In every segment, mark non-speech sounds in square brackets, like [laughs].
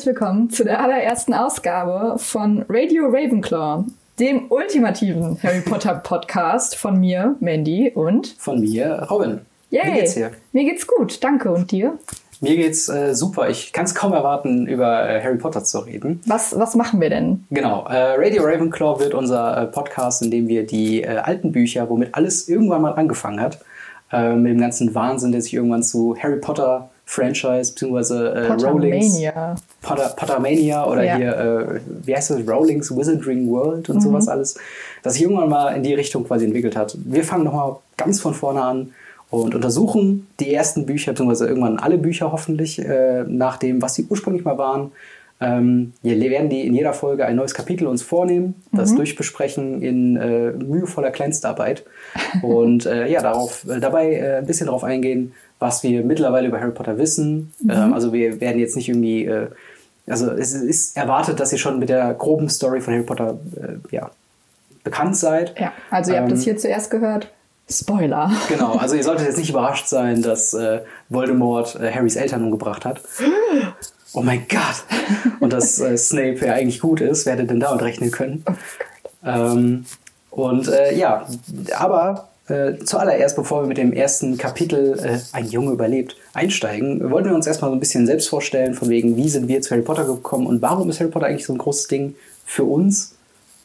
Herzlich willkommen zu der allerersten Ausgabe von Radio Ravenclaw, dem ultimativen Harry Potter Podcast von mir, Mandy und von mir, Robin. Yay. Wie geht's dir? Mir geht's gut, danke. Und dir? Mir geht's äh, super. Ich kann es kaum erwarten, über äh, Harry Potter zu reden. Was, was machen wir denn? Genau. Äh, Radio Ravenclaw wird unser äh, Podcast, in dem wir die äh, alten Bücher, womit alles irgendwann mal angefangen hat, äh, mit dem ganzen Wahnsinn, der sich irgendwann zu Harry Potter Franchise beziehungsweise äh, Rowlings Potter, Pottermania oder ja. hier, äh, wie heißt das, Rowlings Wizarding World und mhm. sowas alles, das sich irgendwann mal in die Richtung quasi entwickelt hat. Wir fangen nochmal ganz von vorne an und untersuchen die ersten Bücher, beziehungsweise irgendwann alle Bücher hoffentlich, äh, nach dem, was sie ursprünglich mal waren. Ähm, wir werden die in jeder Folge ein neues Kapitel uns vornehmen, das mhm. durchbesprechen in äh, mühevoller Kleinstarbeit und äh, ja, darauf, äh, dabei äh, ein bisschen darauf eingehen, was wir mittlerweile über Harry Potter wissen. Mhm. Ähm, also wir werden jetzt nicht irgendwie, äh, also es ist erwartet, dass ihr schon mit der groben Story von Harry Potter äh, ja, bekannt seid. Ja, also ihr habt ähm, das hier zuerst gehört. Spoiler. Genau, also ihr solltet jetzt nicht [laughs] überrascht sein, dass äh, Voldemort äh, Harrys Eltern umgebracht hat. [gasps] Oh mein Gott! Und dass äh, Snape ja eigentlich gut ist, wer hätte denn damit rechnen können? Oh ähm, und äh, ja, aber äh, zuallererst, bevor wir mit dem ersten Kapitel äh, Ein Junge überlebt einsteigen, wollten wir uns erstmal so ein bisschen selbst vorstellen, von wegen, wie sind wir zu Harry Potter gekommen und warum ist Harry Potter eigentlich so ein großes Ding für uns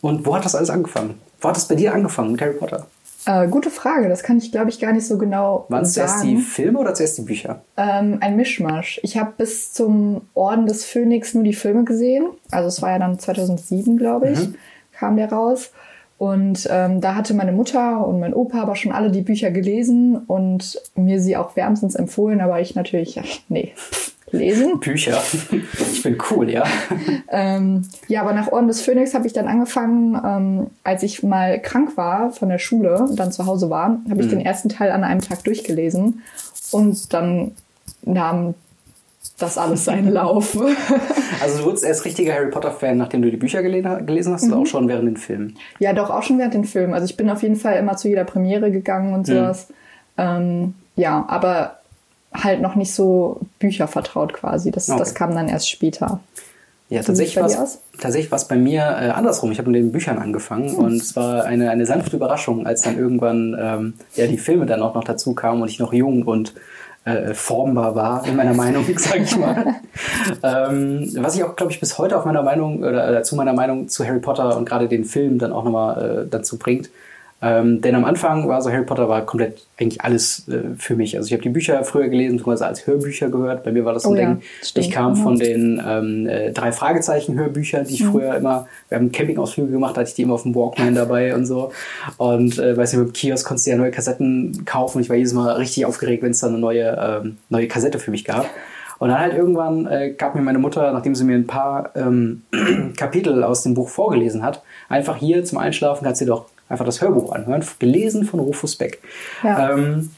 und wo hat das alles angefangen? Wo hat das bei dir angefangen mit Harry Potter? Äh, gute Frage, das kann ich glaube ich gar nicht so genau Waren es zuerst die Filme oder zuerst die Bücher? Ähm, ein Mischmasch. Ich habe bis zum Orden des Phönix nur die Filme gesehen. Also es war ja dann 2007, glaube ich, mhm. kam der raus. Und ähm, da hatte meine Mutter und mein Opa aber schon alle die Bücher gelesen und mir sie auch wärmstens empfohlen, aber ich natürlich, nee, [laughs] lesen. Bücher. Ich bin cool, ja. ähm, ja, aber nach Orden des Phönix habe ich dann angefangen, ähm, als ich mal krank war von der Schule und dann zu Hause war, habe ich mhm. den ersten Teil an einem Tag durchgelesen und dann nahm das alles seinen Lauf. [laughs] also du wurdest erst richtiger Harry Potter-Fan, nachdem du die Bücher gelesen hast, mhm. oder auch schon während den Filmen? Ja, doch, auch schon während den Filmen. Also ich bin auf jeden Fall immer zu jeder Premiere gegangen und mhm. sowas. Mhm. Ähm, ja, aber halt noch nicht so Bücher vertraut quasi. Das, okay. das kam dann erst später. Ja, tatsächlich war es tatsächlich war's bei mir äh, andersrum. Ich habe mit den Büchern angefangen hm. und es war eine, eine sanfte Überraschung, als dann irgendwann ähm, ja, die Filme dann auch noch dazu kamen und ich noch jung und äh, formbar war, in meiner Meinung, [laughs] sage ich mal. [laughs] ähm, was ich auch, glaube ich, bis heute auf meiner Meinung oder, oder, zu meiner Meinung zu Harry Potter und gerade den Film dann auch nochmal äh, dazu bringt, ähm, denn am Anfang war so Harry Potter war komplett eigentlich alles äh, für mich. Also ich habe die Bücher früher gelesen, beziehungsweise als Hörbücher gehört. Bei mir war das so ein ja, Ding. Stimmt. Ich kam von den ähm, äh, drei Fragezeichen Hörbüchern, die ich mhm. früher immer, wir haben Campingausflüge gemacht, hatte ich die immer auf dem Walkman dabei und so. Und äh, weiß nicht, mit dem Kiosk konntest du ja neue Kassetten kaufen. Ich war jedes Mal richtig aufgeregt, wenn es dann eine neue, ähm, neue Kassette für mich gab. Und dann halt irgendwann äh, gab mir meine Mutter, nachdem sie mir ein paar ähm, [clears throat] Kapitel aus dem Buch vorgelesen hat, einfach hier zum Einschlafen kannst du doch einfach das Hörbuch anhören, gelesen von Rufus Beck. Ja. Ähm,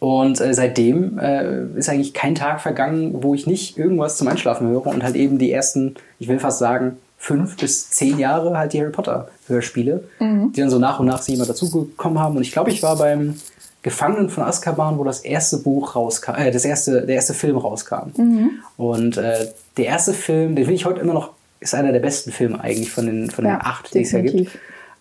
und äh, seitdem äh, ist eigentlich kein Tag vergangen, wo ich nicht irgendwas zum Einschlafen höre und halt eben die ersten, ich will fast sagen, fünf bis zehn Jahre halt die Harry Potter Hörspiele, mhm. die dann so nach und nach sie immer dazugekommen haben. Und ich glaube, ich war beim Gefangenen von Azkaban, wo das erste Buch rauskam, äh, das erste, der erste Film rauskam. Mhm. Und äh, der erste Film, den finde ich heute immer noch, ist einer der besten Filme eigentlich von den, von den ja, acht, die es ja gibt.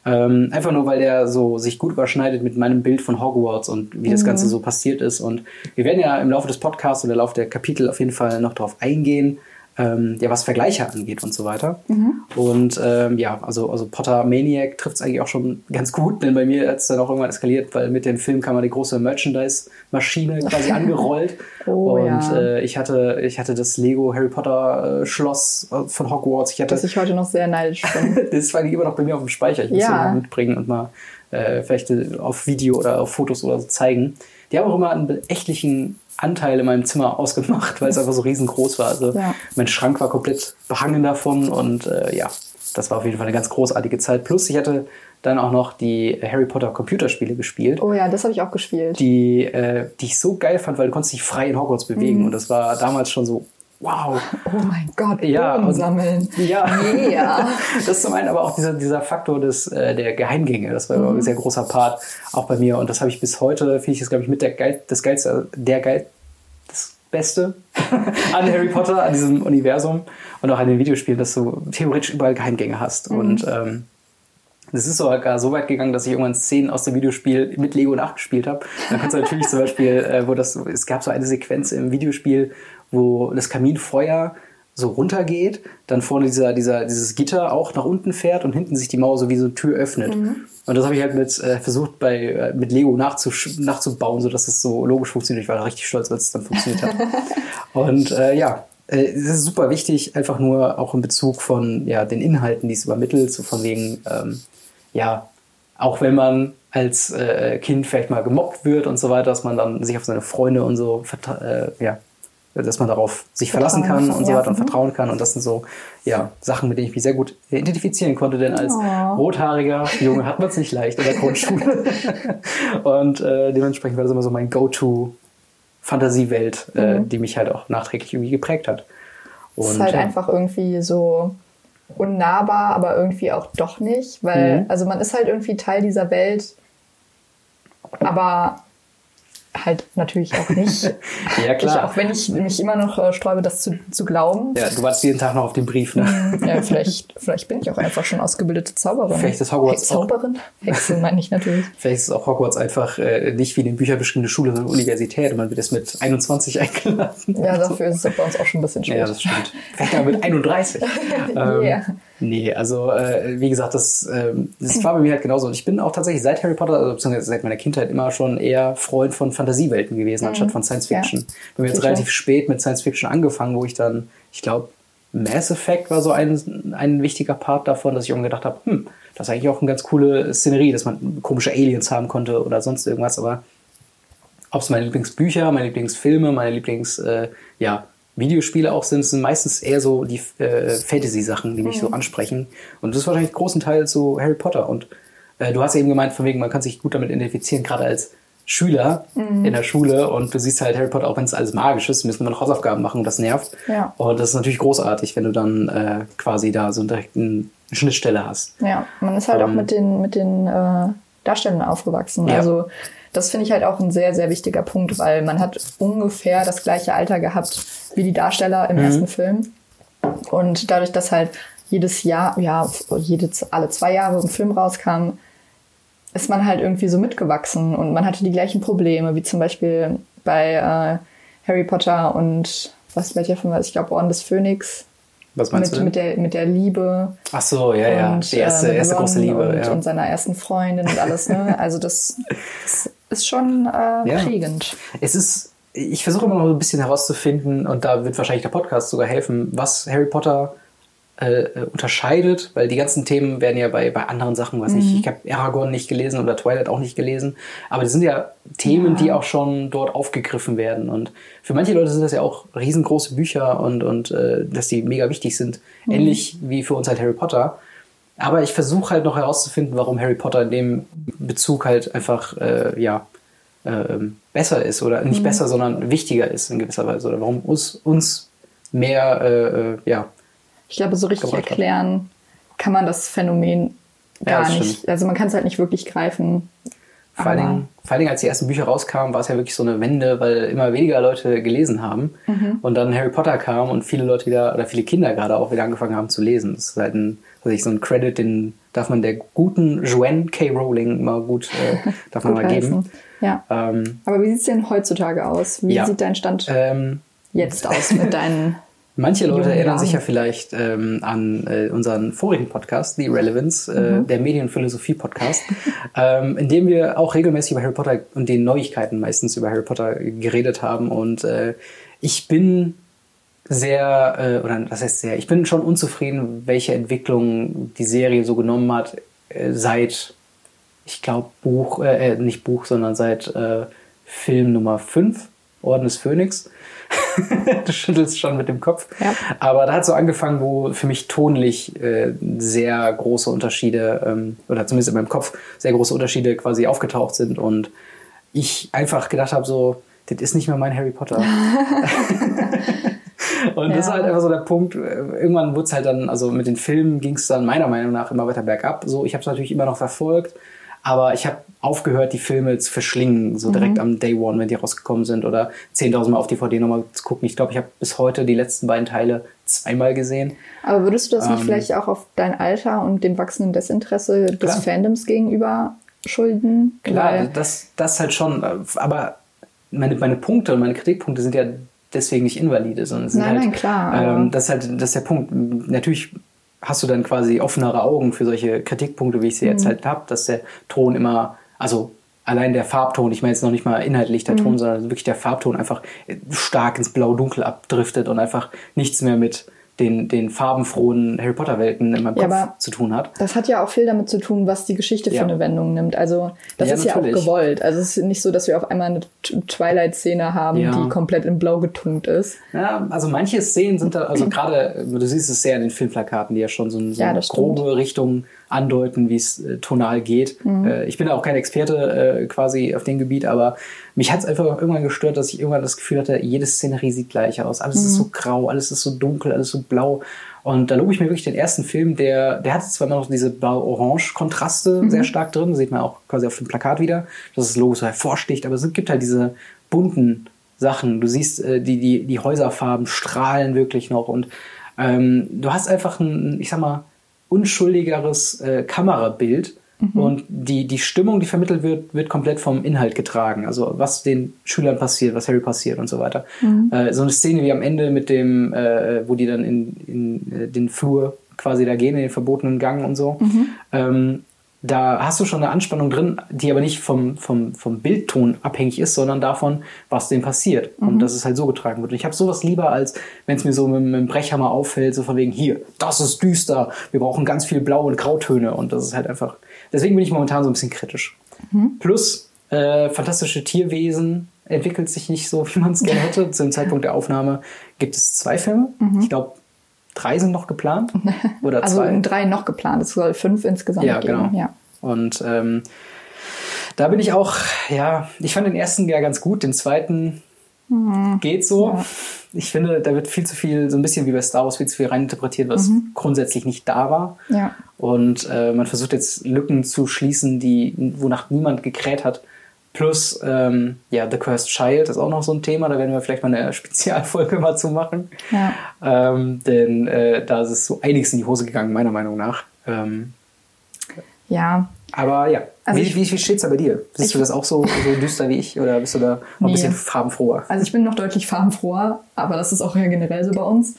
Ähm, einfach nur, weil der so sich gut überschneidet mit meinem Bild von Hogwarts und wie mhm. das Ganze so passiert ist. Und wir werden ja im Laufe des Podcasts oder im Laufe der Kapitel auf jeden Fall noch darauf eingehen, ähm, ja, was Vergleiche angeht und so weiter. Mhm. Und ähm, ja, also, also Potter Maniac trifft es eigentlich auch schon ganz gut, denn bei mir hat es dann auch irgendwann eskaliert, weil mit dem Film kam mal die große Merchandise-Maschine quasi [laughs] angerollt. Oh, und ja. äh, ich, hatte, ich hatte das Lego Harry Potter äh, Schloss äh, von Hogwarts. Ich hatte, das ich heute noch sehr neidisch bin. [laughs] das war immer noch bei mir auf dem Speicher. Ich muss ja. mal mitbringen und mal äh, vielleicht auf Video oder auf Fotos oder so zeigen. Die haben auch immer einen beächtlichen Anteil in meinem Zimmer ausgemacht, weil es einfach so riesengroß war. Also ja. mein Schrank war komplett behangen davon und äh, ja, das war auf jeden Fall eine ganz großartige Zeit. Plus ich hatte dann auch noch die Harry Potter Computerspiele gespielt. Oh ja, das habe ich auch gespielt. Die, äh, die ich so geil fand, weil du konntest dich frei in Hogwarts bewegen mhm. und das war damals schon so wow. [laughs] Oh mein Gott, ja, und, sammeln. Ja, yeah. [laughs] das ist zum einen aber auch dieser, dieser Faktor des, äh, der Geheimgänge. Das war mhm. ein sehr großer Part auch bei mir und das habe ich bis heute, finde ich das, glaube ich, mit der geil, das geilste, der geil, das Beste [laughs] an Harry Potter, an diesem Universum und auch an den Videospielen, dass du theoretisch überall Geheimgänge hast. Mhm. Und ähm, das ist sogar so weit gegangen, dass ich irgendwann Szenen aus dem Videospiel mit Lego nachgespielt habe. Dann kannst du natürlich zum Beispiel, äh, wo das, es gab so eine Sequenz im Videospiel, wo das Kaminfeuer so runtergeht, dann vorne dieser, dieser, dieses Gitter auch nach unten fährt und hinten sich die Mauer so wie so eine Tür öffnet. Mhm. Und das habe ich halt mit äh, versucht bei äh, mit Lego nachzubauen, so dass es so logisch funktioniert. Ich war da richtig stolz, als es dann funktioniert hat. [laughs] und äh, ja, äh, es ist super wichtig, einfach nur auch in Bezug von ja den Inhalten, die es übermittelt, so von wegen ähm, ja auch wenn man als äh, Kind vielleicht mal gemobbt wird und so weiter, dass man dann sich auf seine Freunde und so äh, ja dass man darauf sich verlassen kann und so weiter und vertrauen kann. Und das sind so ja, Sachen, mit denen ich mich sehr gut identifizieren konnte, denn als oh. rothaariger Junge hat man es nicht leicht in der Grundschule. [laughs] und äh, dementsprechend war das immer so mein Go-To Fantasiewelt, äh, mhm. die mich halt auch nachträglich irgendwie geprägt hat. Und, ist halt ja. einfach irgendwie so unnahbar, aber irgendwie auch doch nicht, weil, mhm. also man ist halt irgendwie Teil dieser Welt, aber halt natürlich auch nicht. [laughs] ja, klar. Ich, auch wenn ich mich immer noch äh, sträube, das zu, zu glauben. Ja, du wartest jeden Tag noch auf den Brief, ne? Mm, ja, [laughs] vielleicht, vielleicht bin ich auch einfach schon ausgebildete Zauberin. Vielleicht ist Hogwarts Hex Zauberin? Hexe meine ich natürlich. [laughs] Vielleicht ist auch Hogwarts einfach äh, nicht wie in den Büchern beschriebene Schule, sondern Universität und man wird es mit 21 eingeladen. Ja, dafür ist es bei uns auch schon ein bisschen schwer. Ja, das stimmt. Vielleicht aber mit 31. ähm, yeah. Nee, also äh, wie gesagt, das, äh, das war bei mir halt genauso. Und ich bin auch tatsächlich seit Harry Potter, also beziehungsweise seit meiner Kindheit immer schon eher Freund von Fantasiewelten gewesen, mhm. anstatt von Science Fiction. Ja. Wir haben jetzt relativ spät mit Science Fiction angefangen, wo ich dann, ich glaube, Mass Effect war so ein, ein wichtiger Part davon, dass ich irgendwann gedacht habe, hm, das ist eigentlich auch eine ganz coole Szenerie, dass man komische Aliens haben konnte oder sonst irgendwas. Aber ob es meine Lieblingsbücher, meine Lieblingsfilme, meine Lieblings, äh, ja, Videospiele auch sind, sind meistens eher so die äh, Fantasy-Sachen, die mich mhm. so ansprechen. Und das ist wahrscheinlich großen Teil so Harry Potter. Und äh, du hast eben gemeint, von wegen, man kann sich gut damit identifizieren, gerade als Schüler mhm. in der Schule und du siehst halt Harry Potter, auch wenn es alles magisch ist, müssen wir noch Hausaufgaben machen und das nervt. Ja. Und das ist natürlich großartig, wenn du dann äh, quasi da so direkt eine Schnittstelle hast. Ja, man ist halt ähm, auch mit den, mit den äh, Darstellern aufgewachsen. Ja. Also das finde ich halt auch ein sehr, sehr wichtiger Punkt, weil man hat ungefähr das gleiche Alter gehabt wie die Darsteller im mhm. ersten Film. Und dadurch, dass halt jedes Jahr, ja, jedes, alle zwei Jahre ein Film rauskam, ist man halt irgendwie so mitgewachsen und man hatte die gleichen Probleme, wie zum Beispiel bei äh, Harry Potter und was welcher Film war Ich glaube Orden des Phönix. Was meinst mit, du? Mit der, mit der Liebe. Ach so, ja, ja. Und, die erste, äh, erste große Liebe. Und, ja. und seiner ersten Freundin und alles, ne? [laughs] Also das, das ist schon äh, ja. prägend. Es ist ich versuche immer noch ein bisschen herauszufinden, und da wird wahrscheinlich der Podcast sogar helfen, was Harry Potter äh, äh unterscheidet, weil die ganzen Themen werden ja bei, bei anderen Sachen, was mhm. ich, ich habe Aragorn nicht gelesen oder Twilight auch nicht gelesen, aber das sind ja Themen, ja. die auch schon dort aufgegriffen werden. Und für manche Leute sind das ja auch riesengroße Bücher und, und äh, dass die mega wichtig sind, mhm. ähnlich wie für uns halt Harry Potter. Aber ich versuche halt noch herauszufinden, warum Harry Potter in dem Bezug halt einfach, äh, ja, äh, besser ist oder nicht mhm. besser, sondern wichtiger ist in gewisser Weise oder warum uns, uns mehr, äh, äh ja. Ich glaube, so richtig erklären kann man das Phänomen gar ja, nicht. Stimmt. Also man kann es halt nicht wirklich greifen. Vor allen, Dingen, vor allen Dingen, als die ersten Bücher rauskamen, war es ja wirklich so eine Wende, weil immer weniger Leute gelesen haben. Mhm. Und dann Harry Potter kam und viele Leute wieder, oder viele Kinder gerade auch wieder angefangen haben zu lesen. Das ist halt ein, also ich, so ein Credit, den darf man der guten Joanne K. Rowling mal gut, äh, [laughs] darf man mal geben. Ja. Ähm, Aber wie sieht es denn heutzutage aus? Wie ja. sieht dein Stand ähm, jetzt aus mit deinen. [laughs] Manche Leute erinnern sich ja vielleicht ähm, an äh, unseren vorigen Podcast, The Relevance, äh, mhm. der Medienphilosophie-Podcast, [laughs] ähm, in dem wir auch regelmäßig über Harry Potter und den Neuigkeiten meistens über Harry Potter geredet haben. Und äh, ich bin sehr, äh, oder was heißt sehr, ich bin schon unzufrieden, welche Entwicklung die Serie so genommen hat äh, seit ich glaube, Buch, äh, äh, nicht Buch, sondern seit äh, Film Nummer 5, Orden des Phönix. [laughs] du schüttelst schon mit dem Kopf. Ja. Aber da hat so angefangen, wo für mich tonlich äh, sehr große Unterschiede, ähm, oder zumindest in meinem Kopf sehr große Unterschiede quasi aufgetaucht sind und ich einfach gedacht habe, so, das ist nicht mehr mein Harry Potter. [laughs] Und ja. das ist halt einfach so der Punkt. Äh, irgendwann wurde es halt dann, also mit den Filmen ging es dann meiner Meinung nach immer weiter bergab. So, ich habe es natürlich immer noch verfolgt, Aber ich habe aufgehört, die Filme zu verschlingen, so direkt mhm. am Day One, wenn die rausgekommen sind oder 10.000 Mal auf DVD nochmal zu gucken. Ich glaube, ich habe bis heute die letzten beiden Teile zweimal gesehen. Aber würdest du das ähm, nicht vielleicht auch auf dein Alter und dem wachsenden Desinteresse des klar. Fandoms gegenüber schulden? Klar, das, das halt schon. Aber meine, meine Punkte und meine Kritikpunkte sind ja deswegen nicht invalide, sondern sind nein, halt, nein, klar. Ähm, das ist halt das ist der Punkt. Natürlich hast du dann quasi offenere Augen für solche Kritikpunkte, wie ich sie mhm. jetzt halt habe, dass der Ton immer, also allein der Farbton, ich meine jetzt noch nicht mal inhaltlich der mhm. Ton, sondern wirklich der Farbton einfach stark ins Blau-Dunkel abdriftet und einfach nichts mehr mit den, den farbenfrohen Harry Potter-Welten in meinem Kopf ja, zu tun hat. Das hat ja auch viel damit zu tun, was die Geschichte für ja. eine Wendung nimmt. Also das ja, ist natürlich. ja auch gewollt. Also es ist nicht so, dass wir auf einmal eine Twilight-Szene haben, die komplett in Blau getunkt ist. Ja, also manche Szenen sind da, also [clears throat] gerade, du siehst es sehr in den Filmplakaten, die ja schon so, so eine grobe stimmt. Richtung andeuten, wie es äh, tonal geht. Mhm. Äh, ich bin da auch kein Experte äh, quasi auf dem Gebiet, aber mich hat es einfach irgendwann gestört, dass ich irgendwann das Gefühl hatte, jede Szenerie sieht gleich aus. Alles mhm. ist so grau, alles ist so dunkel, alles so blau. Und da lobe ich mir wirklich den ersten Film, der, der hat zwar immer noch diese blau-orange-Kontraste mhm. sehr stark drin, sieht man auch quasi auf dem Plakat wieder, dass das Logo so hervorsticht, aber es gibt halt diese bunten Sachen. Du siehst, äh, die, die, die Häuserfarben strahlen wirklich noch und ähm, du hast einfach ein, ich sag mal, unschuldigeres äh, Kamerabild. Mhm. Und die, die Stimmung, die vermittelt wird, wird komplett vom Inhalt getragen. Also was den Schülern passiert, was Harry passiert und so weiter. Mhm. Äh, so eine Szene wie am Ende mit dem, äh, wo die dann in, in äh, den Flur quasi da gehen, in den verbotenen Gang und so. Mhm. Ähm, da hast du schon eine Anspannung drin, die aber nicht vom, vom, vom Bildton abhängig ist, sondern davon, was dem passiert. Mhm. Und dass es halt so getragen wird. Und ich habe sowas lieber, als wenn es mir so mit, mit dem Brechhammer auffällt, so von wegen, hier, das ist düster, wir brauchen ganz viel Blau- und Grautöne. Und das ist halt einfach. Deswegen bin ich momentan so ein bisschen kritisch. Mhm. Plus, äh, fantastische Tierwesen entwickelt sich nicht so, [laughs] wie man es gerne hätte. Zu dem Zeitpunkt der Aufnahme gibt es zwei Filme. Mhm. Ich glaube, drei sind noch geplant. [laughs] Oder also zwei. drei noch geplant. Es soll fünf insgesamt ja, geben. Genau. Ja, Und ähm, da bin ich auch, ja, ich fand den ersten ja ganz gut, den zweiten mhm. geht so. Ja. Ich finde, da wird viel zu viel, so ein bisschen wie bei Star Wars, viel zu viel reininterpretiert, was mhm. grundsätzlich nicht da war. Ja. Und äh, man versucht jetzt Lücken zu schließen, die, wonach niemand gekräht hat. Plus, ähm, ja, The Cursed Child ist auch noch so ein Thema, da werden wir vielleicht mal eine [laughs] Spezialfolge mal zu machen. Ja. Ähm, denn äh, da ist es so einiges in die Hose gegangen, meiner Meinung nach. Ähm, ja. Aber ja, also wie, wie, wie steht es da bei dir? Siehst du das auch so, so düster wie ich oder bist du da noch nee. ein bisschen farbenfroher? Also ich bin noch deutlich farbenfroher, aber das ist auch ja generell so bei uns.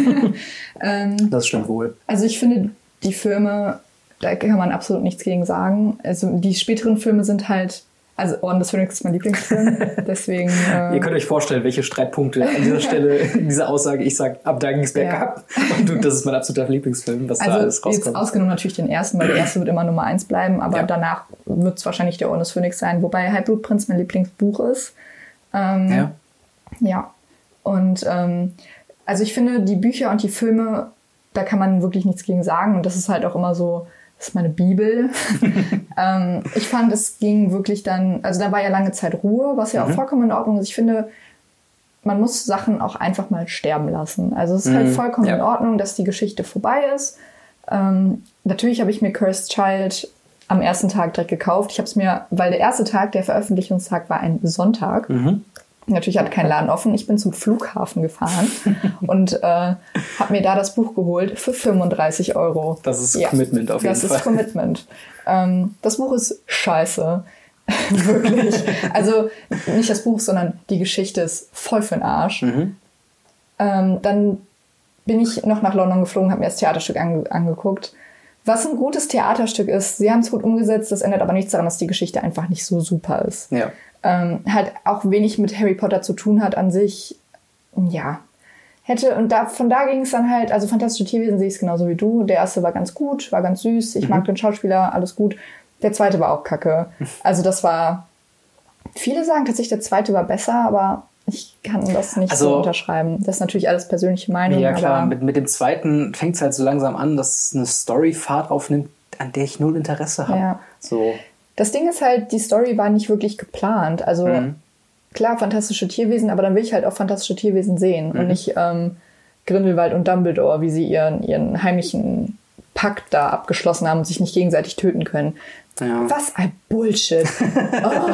[laughs] ähm, das stimmt wohl. Also ich finde, die Filme, da kann man absolut nichts gegen sagen. Also die späteren Filme sind halt also Orden des Phönix ist mein Lieblingsfilm. [laughs] Deswegen. Äh Ihr könnt euch vorstellen, welche Streitpunkte an dieser [laughs] Stelle in dieser Aussage ich sage, ab da ging es bergab. Ja. Und du, das ist mein absoluter Lieblingsfilm, was also da alles rauskommt. Jetzt ausgenommen natürlich den ersten, weil der erste wird immer Nummer eins bleiben, aber ja. danach wird es wahrscheinlich der Orden des Phönix sein, wobei Halbblutprinz mein Lieblingsbuch ist. Ähm, ja. Ja. Und ähm, also ich finde, die Bücher und die Filme, da kann man wirklich nichts gegen sagen. Und das ist halt auch immer so das ist meine Bibel. [laughs] ähm, ich fand, es ging wirklich dann, also da war ja lange Zeit Ruhe, was ja mhm. auch vollkommen in Ordnung ist. Ich finde, man muss Sachen auch einfach mal sterben lassen. Also es ist halt mhm. halt vollkommen ja. in Ordnung, dass die Geschichte vorbei ist. Ähm, natürlich habe ich mir Cursed Child am ersten Tag direkt gekauft. Ich habe es mir, weil der erste Tag, der Veröffentlichungstag war ein Sonntag. Mhm. Natürlich hatte kein Laden offen. Ich bin zum Flughafen gefahren [laughs] und äh, habe mir da das Buch geholt für 35 Euro. Das ist ja, Commitment auf jeden das Fall. Das ist Commitment. Ähm, das Buch ist scheiße. [laughs] Wirklich. Also nicht das Buch, sondern die Geschichte ist voll für den Arsch. Mhm. Ähm, dann bin ich noch nach London geflogen, habe mir das Theaterstück ange angeguckt. Was ein gutes Theaterstück ist, sie haben es gut umgesetzt, das ändert aber nichts daran, dass die Geschichte einfach nicht so super ist. Ja ähm, halt auch wenig mit Harry Potter zu tun hat an sich. Ja, hätte, und da, von da ging es dann halt, also Fantastische Tierwesen sehe ich es genauso wie du. Der erste war ganz gut, war ganz süß, ich mhm. mag den Schauspieler, alles gut. Der zweite war auch kacke. [laughs] Also das war, viele sagen tatsächlich, der zweite war besser, aber ich kann das nicht also, so unterschreiben. Das ist natürlich alles persönliche Meinung. Ja klar, mit, mit dem zweiten fängt es halt so langsam an, dass eine Story Fahrt aufnimmt, an der ich null Interesse habe. Ja. So. Das Ding ist halt, die Story war nicht wirklich geplant. Also mhm. klar, fantastische Tierwesen, aber dann will ich halt auch fantastische Tierwesen sehen mhm. und nicht ähm, Grindelwald und Dumbledore, wie sie ihren, ihren heimlichen Pakt da abgeschlossen haben und sich nicht gegenseitig töten können. Ja. Was ein Bullshit. [laughs] Oh,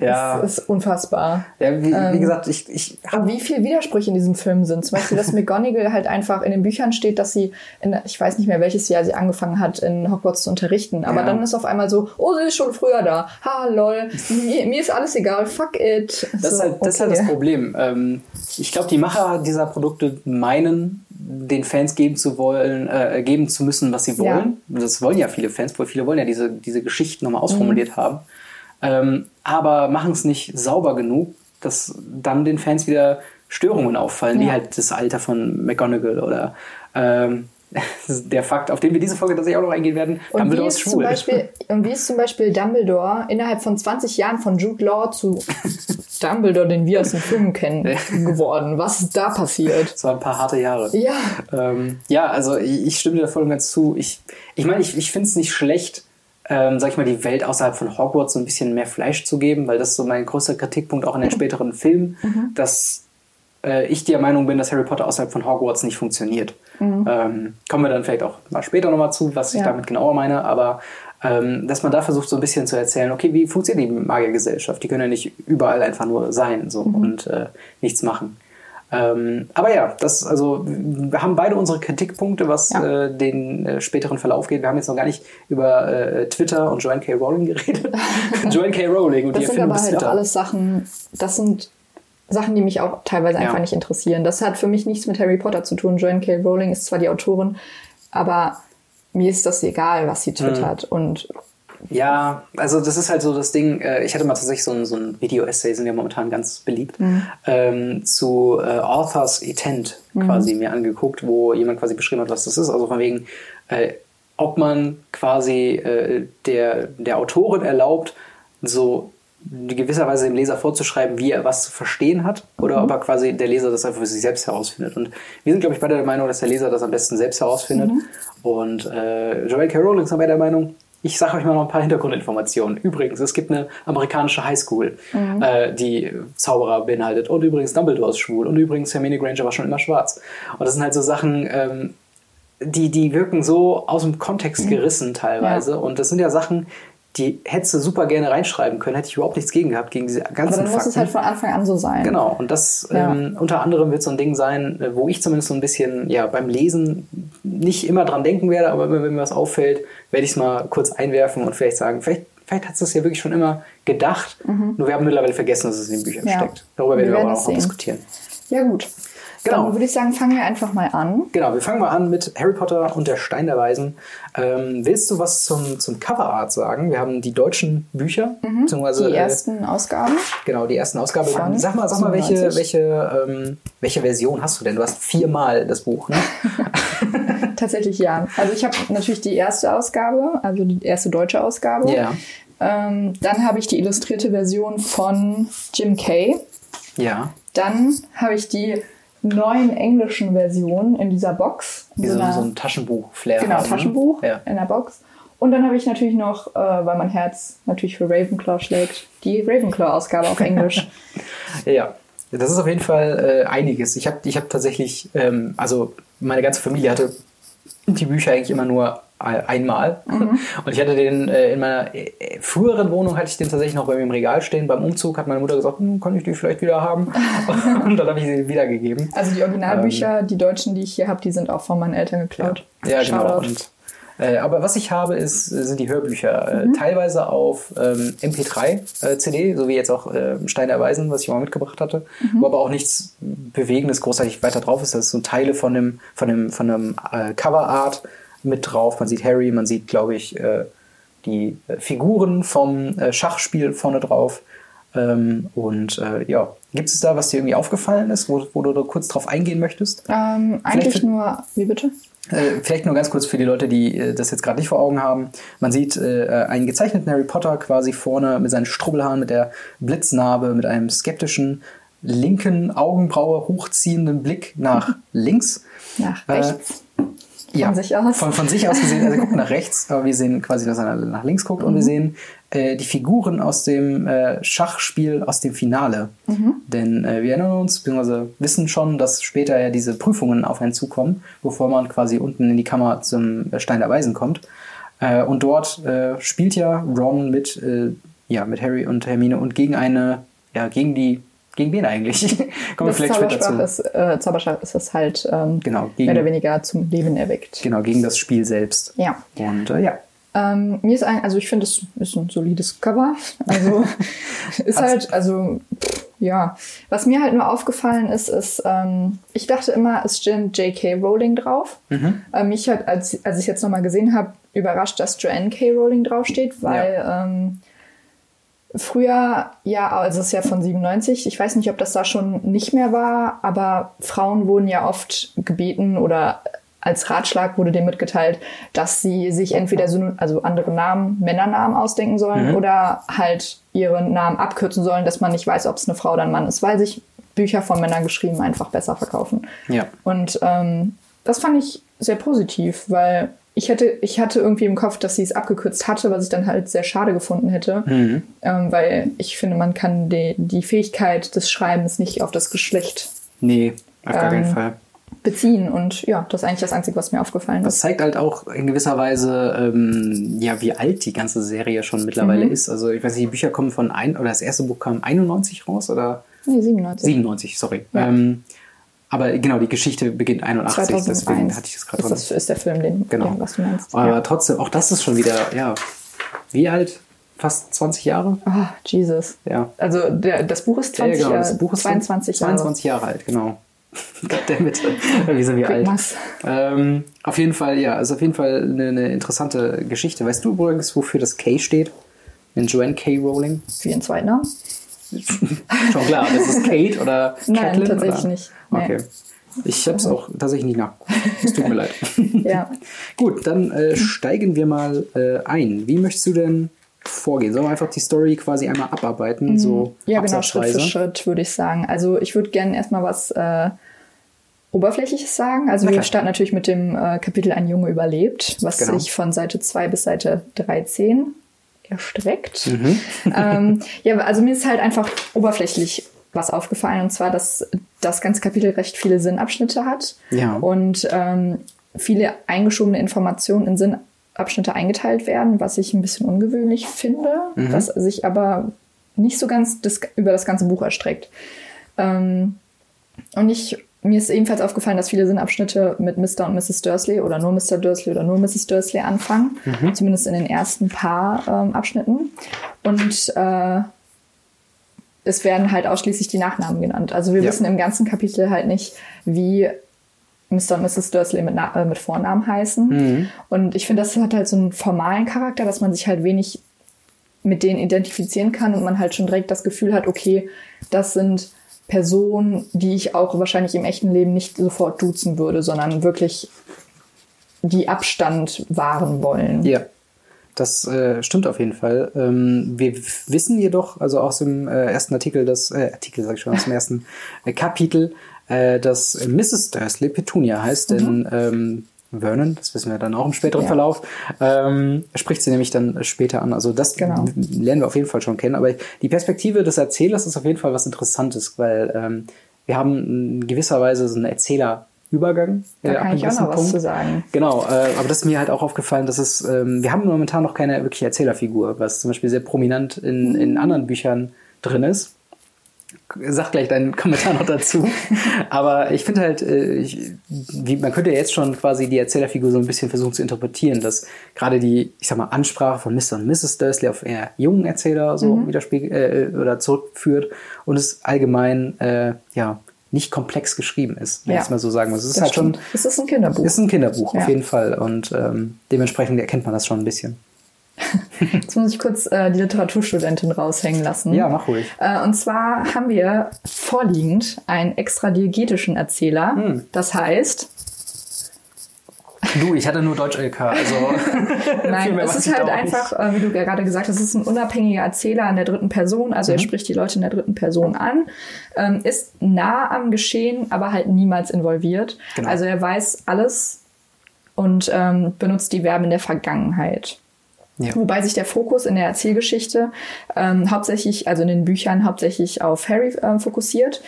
ja. Das ist unfassbar. Ja, wie, ähm, wie gesagt, ich, ich Und wie viele Widersprüche in diesem Film sind. Zum Beispiel, dass [laughs] McGonagall halt einfach in den Büchern steht, dass sie, in, ich weiß nicht mehr, welches Jahr sie angefangen hat, in Hogwarts zu unterrichten. Aber ja. dann ist auf einmal so, oh, sie ist schon früher da. Ha, lol. Mir, mir ist alles egal. Fuck it. Das, so, ist, halt, das okay. ist halt das Problem. Ähm, ich glaube, die Macher dieser Produkte meinen, den Fans geben zu wollen, äh, geben zu müssen, was sie wollen. Ja. Das wollen ja viele Fans, weil viele wollen ja diese, diese Geschichten nochmal ausformuliert mhm. haben. Ähm, aber machen es nicht sauber genug, dass dann den Fans wieder Störungen auffallen, ja. wie halt das Alter von McGonagall oder ähm, der Fakt, auf den wir diese Folge tatsächlich auch noch eingehen werden, und Dumbledore ist schwul. Beispiel, und wie ist zum Beispiel Dumbledore innerhalb von 20 Jahren von Jude Law zu Dumbledore, den wir aus den Filmen kennen, geworden? Was ist da passiert? Das waren ein paar harte Jahre. Ja. Ähm, ja, also ich, ich, stimme dir voll und ganz zu. Ich ich, mein, ich, ich finde es nicht schlecht, ähm, sag ich mal, die Welt außerhalb von Hogwarts so ein bisschen mehr Fleisch zu geben, weil das ist so mein größter Kritikpunkt auch in den späteren Filmen, mhm. dass äh, ich der Meinung bin, dass Harry Potter außerhalb von Hogwarts nicht funktioniert. Mhm. Ähm, kommen wir dann vielleicht auch mal später nochmal zu, was ich ja. damit genauer meine, aber ähm, dass man da versucht, so ein bisschen zu erzählen, okay, wie funktioniert die Magiergesellschaft? Die können ja nicht überall einfach nur sein so, mhm. und äh, nichts machen. Ähm, aber ja, das, also, wir haben beide unsere Kritikpunkte, was ja. äh, den äh, späteren Verlauf geht. Wir haben jetzt noch gar nicht über äh, Twitter und Joanne K. Rowling geredet. [laughs] Joanne K. Rowling und das die Erfindung sind aber halt Twitter. auch alles Sachen, das sind Sachen, die mich auch teilweise einfach ja. nicht interessieren. Das hat für mich nichts mit Harry Potter zu tun. Joanne K. Rowling ist zwar die Autorin, aber mir ist das egal, was sie twittert. Mhm. Und ja, also das ist halt so das Ding. Äh, ich hatte mal tatsächlich so ein, so ein Video-Essay, sind ja momentan ganz beliebt, mhm. ähm, zu äh, Authors Intent mhm. quasi mir angeguckt, wo jemand quasi beschrieben hat, was das ist. Also von wegen, äh, ob man quasi äh, der, der Autorin erlaubt, so gewisserweise dem Leser vorzuschreiben, wie er was zu verstehen hat, oder mhm. ob er quasi der Leser das einfach für sich selbst herausfindet. Und wir sind, glaube ich, beide der Meinung, dass der Leser das am besten selbst herausfindet. Mhm. Und äh, Joel K. Rowling ist dabei der Meinung, ich sage euch mal noch ein paar Hintergrundinformationen. Übrigens, es gibt eine amerikanische Highschool, mhm. äh, die Zauberer beinhaltet. Und übrigens, Dumbledore ist schwul. Und übrigens, Hermine Granger war schon immer schwarz. Und das sind halt so Sachen, ähm, die, die wirken so aus dem Kontext mhm. gerissen teilweise. Ja. Und das sind ja Sachen, die hättest du super gerne reinschreiben können, hätte ich überhaupt nichts gegen gehabt, gegen diese ganzen Aber dann Fakten. muss es halt von Anfang an so sein. Genau, und das ja. ähm, unter anderem wird so ein Ding sein, äh, wo ich zumindest so ein bisschen ja, beim Lesen nicht immer dran denken werde, aber wenn mir was auffällt, werde ich es mal kurz einwerfen und vielleicht sagen, vielleicht, vielleicht hat es das ja wirklich schon immer gedacht, mhm. nur wir haben mittlerweile vergessen, dass es in den Büchern ja. steckt. Darüber werden wir, wir aber auch noch diskutieren. Ja gut. Genau. Dann würde ich sagen, fangen wir einfach mal an. Genau, wir fangen mal an mit Harry Potter und der Stein der Weisen. Ähm, willst du was zum, zum Coverart sagen? Wir haben die deutschen Bücher, mhm. beziehungsweise die äh, ersten äh, Ausgaben. Genau, die ersten Ausgaben. Von sag mal, sag mal welche, welche, ähm, welche Version hast du denn? Du hast viermal das Buch, ne? [laughs] Tatsächlich ja. Also ich habe natürlich die erste Ausgabe, also die erste deutsche Ausgabe. Ja. Ähm, dann habe ich die illustrierte Version von Jim Kay. Ja. Dann habe ich die neuen englischen Version in dieser Box. In so, so, ein Taschenbuch-Flair. Genau, haben, ne? Taschenbuch ja. in der Box. Und dann habe ich natürlich noch, äh, weil mein Herz natürlich für Ravenclaw schlägt, die Ravenclaw-Ausgabe auf Englisch. [laughs] ja, das ist auf jeden Fall äh, einiges. Ich habe ich hab tatsächlich, ähm, also meine ganze Familie hatte die Bücher eigentlich immer nur einmal. Mhm. [laughs] Und ich hatte den äh, in meiner äh, früheren Wohnung hatte ich den tatsächlich noch bei mir im Regal stehen. Beim Umzug hat meine Mutter gesagt, hm, kann ich die vielleicht wieder haben? [laughs] und dann habe ich sie wiedergegeben. Also die Originalbücher, ähm, die deutschen, die ich hier habe, die sind auch von meinen Eltern geklaut. Ja, ja genau. Und, äh, aber was ich habe, ist, sind die Hörbücher. Äh, mhm. teilweise auf ähm, MP3-CD, äh, so wie jetzt auch äh, Stein der Weisen, was ich mal mitgebracht hatte, mhm. wo aber auch nichts Bewegendes großartig weiter drauf ist. Das sind so Teile von dem, von dem, von einem Coverart mit drauf. Man sieht Harry, man sieht, glaube ich, äh, die äh, Figuren vom äh, Schachspiel vorne drauf. Ähm, und äh, ja, gibt es da, was dir irgendwie aufgefallen ist, wo, wo du kurz drauf eingehen möchtest? Ähm, eigentlich für, nur, wie bitte? Äh, vielleicht nur ganz kurz für die Leute, die äh, das jetzt gerade nicht vor Augen haben. Man sieht äh, einen gezeichneten Harry Potter quasi vorne mit seinen Strubbelhaaren, mit der Blitznarbe, mit einem skeptischen linken Augenbraue hochziehenden Blick nach [laughs] links. Nach rechts. Von ja, sich aus. Von, von sich aus gesehen. Also [laughs] er guckt nach rechts, aber wir sehen quasi, dass er nach links guckt mhm. und wir mhm. sehen äh, die Figuren aus dem äh, Schachspiel aus dem Finale. Mhm. Denn äh, wir erinnern uns, beziehungsweise wissen schon, dass später ja diese Prüfungen auf einen zukommen, bevor man quasi unten in die Kammer zum Stein der Weisen kommt. Äh, und dort äh, spielt ja Ron mit, äh, ja, mit Harry und Hermine und gegen eine, ja, gegen die, gegen wen eigentlich? [laughs] Kommen wir vielleicht später zu. Ist, äh, Zauberstab ist es halt ähm, genau, gegen, mehr oder weniger zum Leben erweckt. Genau, gegen das Spiel selbst. Ja. Und äh, ja. Ähm, mir ist ein, also ich finde, es ist ein solides Cover. Also [laughs] [laughs] ist halt, also ja. Was mir halt nur aufgefallen ist, ist, ähm, ich dachte immer, es steht J.K. Rowling drauf. Mhm. Äh, mich hat, als, als ich jetzt nochmal gesehen habe, überrascht, dass Joanne K. Rowling draufsteht, weil ja. ähm, früher, ja, also es ist ja von 97, ich weiß nicht, ob das da schon nicht mehr war, aber Frauen wurden ja oft gebeten oder als Ratschlag wurde dem mitgeteilt, dass sie sich entweder so, also andere Namen, Männernamen ausdenken sollen mhm. oder halt ihren Namen abkürzen sollen, dass man nicht weiß, ob es eine Frau oder ein Mann ist, weil sich Bücher von Männern geschrieben einfach besser verkaufen. Ja. Und ähm, das fand ich sehr positiv, weil ich hätte, ich hatte irgendwie im Kopf, dass sie es abgekürzt hatte, was ich dann halt sehr schade gefunden hätte. Mhm. Ähm, weil ich finde, man kann die, die Fähigkeit des Schreibens nicht auf das Geschlecht. Nee, auf gar keinen ähm, Fall. Beziehen und ja, das ist eigentlich das Einzige, was mir aufgefallen ist. Das zeigt halt auch in gewisser Weise, ähm, ja, wie alt die ganze Serie schon mittlerweile mhm. ist. Also ich weiß nicht, die Bücher kommen von ein, oder das erste Buch kam 91 raus oder? Nee, 97. 97, sorry. Ja. Ähm, aber genau, die Geschichte beginnt 81, 2001 deswegen hatte ich das gerade dran. Das ist der Film, den, genau. Den, was du meinst. Aber ja. trotzdem, auch das ist schon wieder, ja, wie alt? Fast 20 Jahre? Ah, oh, Jesus. Ja. Also der, das Buch ist 20 ja, genau, das Buch ist 22 Jahre. 22 Jahre alt, genau. [laughs] Goddammit, wie sind wir alt? Ähm, auf jeden Fall, ja, ist auf jeden Fall eine, eine, interessante Geschichte. Weißt du übrigens, wofür das K steht? In Joanne K. Rowling? Für ihren Zweitnamen? Schon klar, das ist Kate oder Nein, tatsächlich oder? nicht. Okay. Ich habe es auch tatsächlich nicht nach. Es tut mir leid. [laughs] ja. Gut, dann äh, steigen wir mal äh, ein. Wie möchtest du denn vorgehen? Sollen wir einfach die Story quasi einmal abarbeiten? So ja, genau, Schritt für Schritt würde ich sagen. Also ich würde gerne erstmal was äh, Oberflächliches sagen. Also wir starten natürlich mit dem äh, Kapitel Ein Junge überlebt, was genau. sich von Seite 2 bis Seite 13 erstreckt. Mhm. [laughs] ähm, ja, also mir ist halt einfach oberflächlich was aufgefallen, und zwar, dass das ganze Kapitel recht viele Sinnabschnitte hat ja. und ähm, viele eingeschobene Informationen in Sinnabschnitte eingeteilt werden, was ich ein bisschen ungewöhnlich finde, mhm. was sich aber nicht so ganz das, über das ganze Buch erstreckt. Ähm, und ich mir ist ebenfalls aufgefallen, dass viele Sinnabschnitte mit Mr. und Mrs. Dursley oder nur Mr. Dursley oder nur Mrs. Dursley anfangen. Mhm. Zumindest in den ersten paar ähm, Abschnitten. Und äh, es werden halt ausschließlich die Nachnamen genannt. Also wir ja. wissen im ganzen Kapitel halt nicht, wie Mr. und Mrs. Dursley mit, äh, mit Vornamen heißen. Mhm. Und ich finde, das hat halt so einen formalen Charakter, dass man sich halt wenig mit denen identifizieren kann und man halt schon direkt das Gefühl hat, okay, das sind Person, die ich auch wahrscheinlich im echten Leben nicht sofort duzen würde, sondern wirklich die Abstand wahren wollen. Ja, das äh, stimmt auf jeden Fall. Ähm, wir wissen jedoch, also aus dem äh, ersten Artikel, das äh, Artikel sag ich schon, aus dem ersten äh, Kapitel, äh, dass Mrs. Dursley Petunia heißt, mhm. denn ähm, Vernon, das wissen wir dann auch im späteren ja. Verlauf, ähm, spricht sie nämlich dann später an. Also das genau. lernen wir auf jeden Fall schon kennen. Aber die Perspektive des Erzählers ist auf jeden Fall was Interessantes, weil ähm, wir haben in gewisser Weise so einen Erzählerübergang. Da äh, kann ich auch noch Punkt. was zu sagen. Genau, äh, aber das ist mir halt auch aufgefallen, dass es, ähm, wir haben momentan noch keine wirkliche Erzählerfigur, was zum Beispiel sehr prominent in, in anderen Büchern drin ist sag gleich deinen Kommentar noch dazu. [laughs] Aber ich finde halt, äh, ich, wie, man könnte ja jetzt schon quasi die Erzählerfigur so ein bisschen versuchen zu interpretieren, dass gerade die, ich sag mal, Ansprache von Mr. und Mrs. Dursley auf eher jungen Erzähler so mhm. widerspiegelt äh, oder zurückführt und es allgemein äh, ja nicht komplex geschrieben ist, wenn ja. ich es mal so sagen muss. Es ist halt stimmt. schon. Es ist ein Kinderbuch. Es ist ein Kinderbuch, ja. auf jeden Fall. Und ähm, dementsprechend erkennt man das schon ein bisschen. [laughs] Jetzt muss ich kurz äh, die Literaturstudentin raushängen lassen. Ja, mach ruhig. Äh, und zwar haben wir vorliegend einen extra diegetischen Erzähler. Hm. Das heißt. Du, ich hatte nur Deutsch-LK, also. [laughs] Nein, es ist halt einfach, äh, wie du ja gerade gesagt hast, es ist ein unabhängiger Erzähler in der dritten Person, also mhm. er spricht die Leute in der dritten Person an, ähm, ist nah am Geschehen, aber halt niemals involviert. Genau. Also er weiß alles und ähm, benutzt die Verben in der Vergangenheit. Ja. Wobei sich der Fokus in der Erzählgeschichte ähm, hauptsächlich, also in den Büchern hauptsächlich auf Harry äh, fokussiert.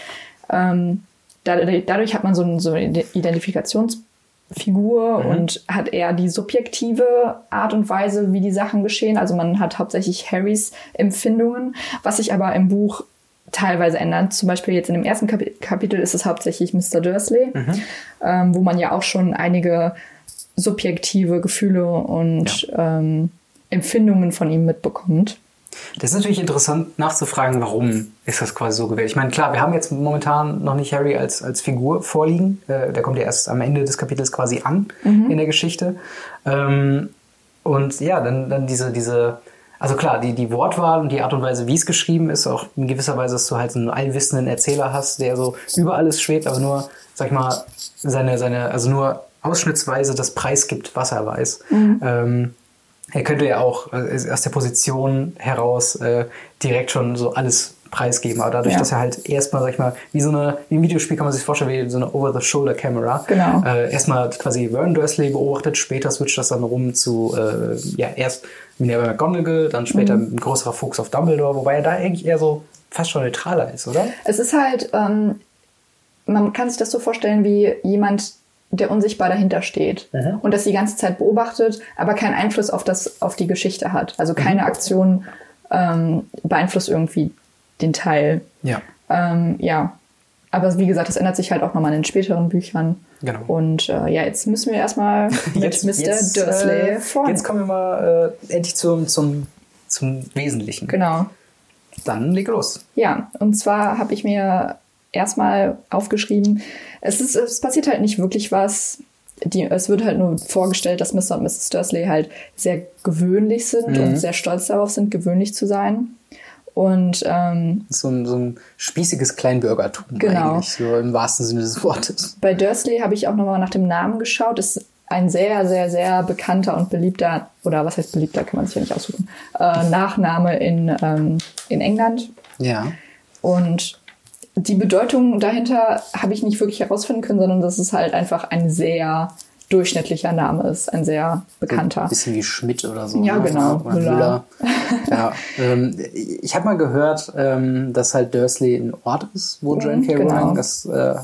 Ähm, dadurch, dadurch hat man so einen, so einen Identifikationspunkt Figur mhm. und hat eher die subjektive Art und Weise, wie die Sachen geschehen. Also man hat hauptsächlich Harrys Empfindungen, was sich aber im Buch teilweise ändert. Zum Beispiel jetzt in dem ersten Kap Kapitel ist es hauptsächlich Mr. Dursley, mhm. ähm, wo man ja auch schon einige subjektive Gefühle und ja. ähm, Empfindungen von ihm mitbekommt. Das ist natürlich interessant nachzufragen, warum ist das quasi so gewählt. Ich meine, klar, wir haben jetzt momentan noch nicht Harry als, als Figur vorliegen. Äh, der kommt ja erst am Ende des Kapitels quasi an mhm. in der Geschichte. Ähm, und ja, dann, dann diese, diese, also klar, die, die Wortwahl und die Art und Weise, wie es geschrieben ist, auch in gewisser Weise, dass du halt einen allwissenden Erzähler hast, der so über alles schwebt, aber nur, sag ich mal, seine, seine, also nur ausschnittsweise das Preis gibt, was er weiß. Mhm. Ähm, er könnte ja auch äh, aus der Position heraus äh, direkt schon so alles preisgeben, aber dadurch, ja. dass er halt erstmal, sag ich mal, wie so eine, wie ein Videospiel kann man sich vorstellen, wie so eine Over-the-Shoulder-Camera. Genau. Äh, erstmal quasi Vern Dursley beobachtet, später switcht das dann rum zu, äh, ja, erst Minerva McGonagall, dann später mhm. ein größerer Fokus auf Dumbledore, wobei er da eigentlich eher so fast schon neutraler ist, oder? Es ist halt, ähm, man kann sich das so vorstellen wie jemand, der unsichtbar dahinter steht mhm. und das die ganze Zeit beobachtet, aber keinen Einfluss auf das, auf die Geschichte hat. Also keine mhm. Aktion ähm, beeinflusst irgendwie den Teil. Ja. Ähm, ja. Aber wie gesagt, das ändert sich halt auch nochmal in den späteren Büchern. Genau. Und äh, ja, jetzt müssen wir erstmal [laughs] mit jetzt, Mr. Jetzt, Dursley äh, vor. Jetzt kommen wir mal äh, endlich zum, zum, zum Wesentlichen. Genau. Dann leg los. Ja, und zwar habe ich mir erstmal aufgeschrieben, es, ist, es passiert halt nicht wirklich was. Die, es wird halt nur vorgestellt, dass Mr. und Mrs. Dursley halt sehr gewöhnlich sind mhm. und sehr stolz darauf sind, gewöhnlich zu sein. Und ähm, so, ein, so ein spießiges Kleinbürgertum genau. eigentlich, so im wahrsten Sinne des Wortes. Bei Dursley habe ich auch nochmal nach dem Namen geschaut. Ist ein sehr, sehr, sehr bekannter und beliebter, oder was heißt beliebter, kann man sich ja nicht aussuchen, äh, Nachname in, ähm, in England. Ja. Und die Bedeutung dahinter habe ich nicht wirklich herausfinden können, sondern das ist halt einfach ein sehr durchschnittlicher Name ist, ein sehr bekannter. Ein bisschen wie Schmidt oder so. Ja, ne? genau. Oder Müller. [laughs] Ja, ähm, ich habe mal gehört, ähm, dass halt Dursley ein Ort ist, wo Joanne K. Genau. Rowling das äh,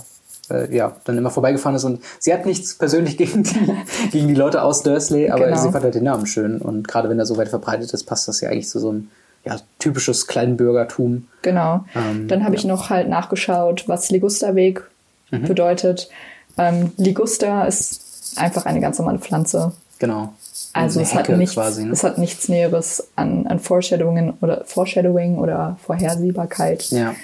äh, ja, dann immer vorbeigefahren ist und sie hat nichts persönlich [laughs] gegen die, gegen die Leute aus Dursley, aber genau. sie fand halt den Namen schön und gerade wenn er so weit verbreitet ist, passt das ja eigentlich zu so einem ja, typisches Kleinbürgertum. Genau. Ähm, Dann habe ja. ich noch halt nachgeschaut, was Ligusterweg mhm. bedeutet. Ähm, Liguster ist einfach eine ganz normale Pflanze. Genau. Also es hat, nichts, quasi, ne? es hat nichts Näheres an, an Foreshadowing oder Foreshadowing oder Vorhersehbarkeit. Ja.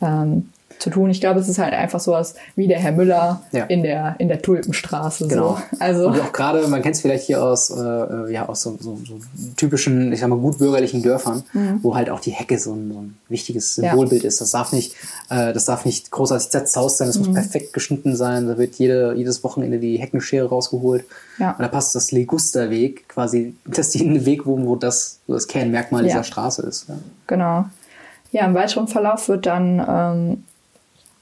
Ähm, zu tun. Ich glaube, es ist halt einfach sowas wie der Herr Müller ja. in der in der Tulpenstraße. Genau. So. Also und auch gerade, man kennt es vielleicht hier aus äh, äh, ja aus so, so, so, typischen, ich sag mal gut bürgerlichen Dörfern, mhm. wo halt auch die Hecke so ein, so ein wichtiges Symbolbild ja. ist. Das darf nicht, äh, das darf nicht großartig zerzaust sein. Das mhm. muss perfekt geschnitten sein. Da wird jede, jedes Wochenende die Heckenschere rausgeholt. Ja. Und da passt das Legusterweg quasi, dass die in den Weg wohnen, wo das, wo das Kernmerkmal dieser Straße ist. Ja. Genau. Ja, im weiteren Verlauf wird dann ähm,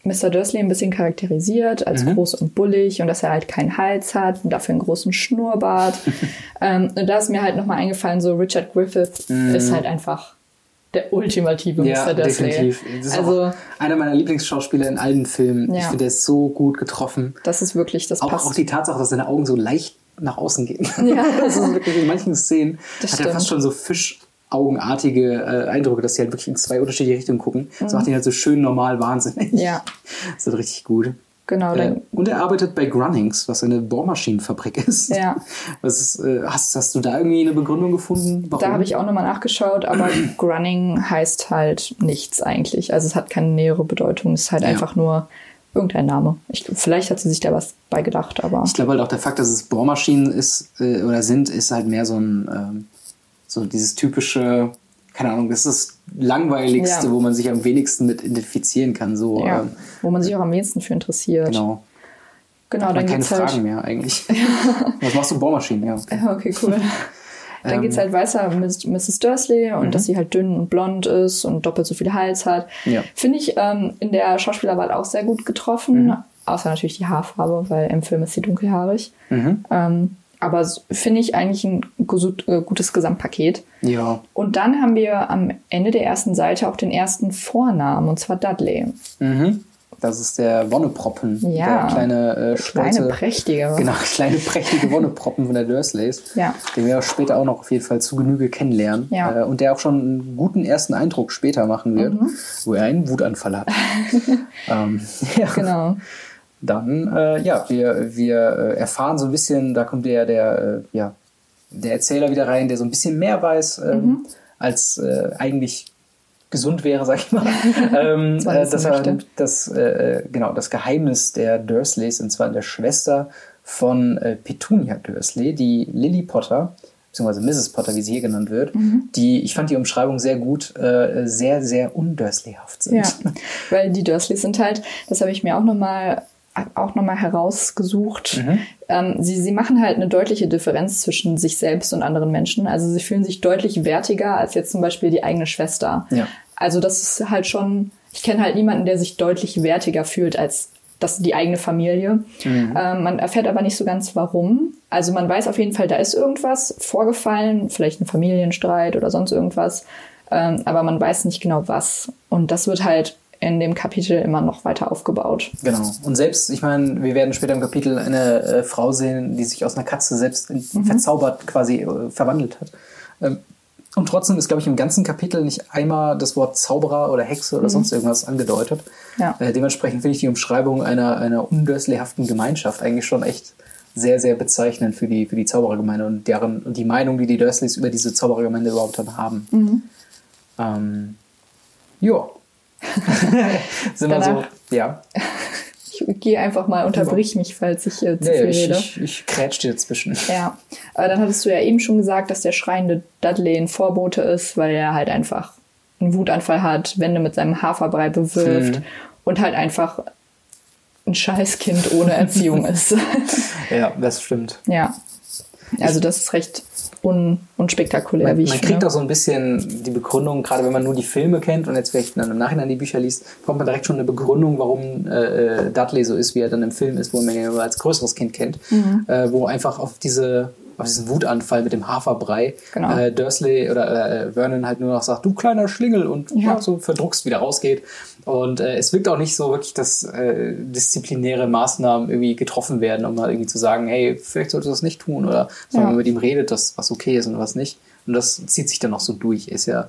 Mr. Dursley ein bisschen charakterisiert als mhm. groß und bullig und dass er halt keinen Hals hat und dafür einen großen Schnurrbart. [laughs] ähm, und da ist mir halt nochmal eingefallen, so Richard Griffith mhm. ist halt einfach der ultimative ja, Mr. Dursley. Definitiv. Das ist also einer meiner Lieblingsschauspieler in allen Filmen. Ja. Ich finde, der ist so gut getroffen. Das ist wirklich, das auch, passt. Auch die Tatsache, dass seine Augen so leicht nach außen gehen. Ja. [laughs] das ist wirklich in manchen Szenen das hat stimmt. er fast schon so Fisch augenartige äh, Eindrücke, dass sie halt wirklich in zwei unterschiedliche Richtungen gucken. Mhm. Das macht ihn halt so schön normal wahnsinnig. Ja. [laughs] Das ist halt richtig gut. Genau. Äh, und er arbeitet bei Grunnings, was eine Bohrmaschinenfabrik ist. Ja. [laughs] Was ist, äh, hast, hast du da irgendwie eine Begründung gefunden? Warum? Da habe ich auch nochmal nachgeschaut, aber [clears throat] Grunning heißt halt nichts eigentlich. Also es hat keine nähere Bedeutung. Es ist halt ja. einfach nur irgendein Name. Ich, vielleicht hat sie sich da was beigedacht, aber. Ich glaube halt auch der Fakt, dass es Bohrmaschinen ist äh, oder sind, ist halt mehr so ein ähm, so dieses typische, keine Ahnung, das ist das langweiligste, ja. wo man sich am wenigsten mit identifizieren kann. So, ja, ähm, wo man sich auch am wenigsten für interessiert. Genau. Genau, dann keine halt Fragen mehr eigentlich. [laughs] Was machst du Bohrmaschinen? Ja, okay, okay cool. [laughs] Dann geht es halt weiter mit Mrs. Dursley und mhm. dass sie halt dünn und blond ist und doppelt so viel Hals hat. Ja. Finde ich ähm, in der Schauspielerwahl auch sehr gut getroffen. Mhm. Außer natürlich die Haarfarbe, weil im Film ist sie dunkelhaarig. Mhm. Ähm, aber finde ich eigentlich ein äh, gutes Gesamtpaket. Ja. Und dann haben wir am Ende der ersten Seite auch den ersten Vornamen, und zwar Dudley. Mhm. Das ist der Wonneproppen. Ja. Der kleine, äh, stolze, Kleine, prächtige. Genau, [laughs] kleine prächtige Wonneproppen von der Dursleys. Ja. Den wir später auch noch auf jeden Fall zu Genüge kennenlernen. Ja. Äh, und der auch schon einen guten ersten Eindruck später machen wird, Mhm. wo er einen Wutanfall hat. [laughs] ähm, [laughs] ja. Genau. Dann, äh, ja, wir, wir äh, erfahren so ein bisschen, da kommt der, der, äh, ja, der Erzähler wieder rein, der so ein bisschen mehr weiß, ähm, Mhm. als äh, eigentlich gesund wäre, sag ich mal. [laughs] ähm, äh, das dass er das, äh, genau, das Geheimnis der Dursleys, und zwar der Schwester von äh, Petunia Dursley, die Lily Potter, beziehungsweise Mrs. Potter, wie sie hier genannt wird, Mhm. die, ich fand die Umschreibung sehr gut, äh, sehr, sehr undursleyhaft sind. Ja, weil die Dursleys sind halt, das habe ich mir auch nochmal auch noch mal herausgesucht. Mhm. Ähm, sie, sie machen halt eine deutliche Differenz zwischen sich selbst und anderen Menschen. Also sie fühlen sich deutlich wertiger als jetzt zum Beispiel die eigene Schwester. Ja. Also das ist halt schon, ich kenne halt niemanden, der sich deutlich wertiger fühlt als das die eigene Familie. Mhm. Ähm, man erfährt aber nicht so ganz warum. Also man weiß auf jeden Fall, da ist irgendwas vorgefallen, vielleicht ein Familienstreit oder sonst irgendwas. Ähm, aber man weiß nicht genau was. Und das wird halt in dem Kapitel immer noch weiter aufgebaut. Genau. Und selbst, ich meine, wir werden später im Kapitel eine äh, Frau sehen, die sich aus einer Katze selbst in, verzaubert quasi äh, verwandelt hat. Ähm, und trotzdem ist, glaube ich, im ganzen Kapitel nicht einmal das Wort Zauberer oder Hexe oder sonst irgendwas angedeutet. Ja. Äh, dementsprechend finde ich die Umschreibung einer, einer undursleyhaften Gemeinschaft eigentlich schon echt sehr, sehr bezeichnend für die, für die Zauberergemeinde und deren und die Meinung, die die Dursleys über diese Zauberergemeinde überhaupt dann haben. Ähm, ja. [laughs] Sind wir so, ja. Ich gehe einfach mal, unterbrich mich, falls ich äh, zu Nee, viel ich, rede. ich, ich krätsch dir dazwischen. Ja, aber dann hattest du ja eben schon gesagt, dass der schreiende Dudley ein Vorbote ist, weil er halt einfach einen Wutanfall hat, Wände mit seinem Haferbrei bewirft Mhm. und halt einfach ein Scheißkind ohne Erziehung [laughs] ist. Ja, das stimmt. ja. Also das ist recht un unspektakulär, Man, wie ich man finde. kriegt auch so ein bisschen die Begründung, gerade wenn man nur die Filme kennt und jetzt vielleicht dann im Nachhinein die Bücher liest, bekommt man direkt schon eine Begründung, warum äh, äh, Dudley so ist, wie er dann im Film ist, wo man ihn ja als größeres Kind kennt, Mhm. äh, wo einfach auf diese auf diesen Wutanfall mit dem Haferbrei Genau. äh, Dursley oder äh, Vernon halt nur noch sagt, du kleiner Schlingel und Ja. so verdruckst wieder rausgeht. Und äh, es wirkt auch nicht so wirklich, dass äh, disziplinäre Maßnahmen irgendwie getroffen werden, um mal irgendwie zu sagen, hey, vielleicht solltest du das nicht tun oder Ja. man mit ihm redet, dass was okay ist und was nicht. Und das zieht sich dann noch so durch. Ist ja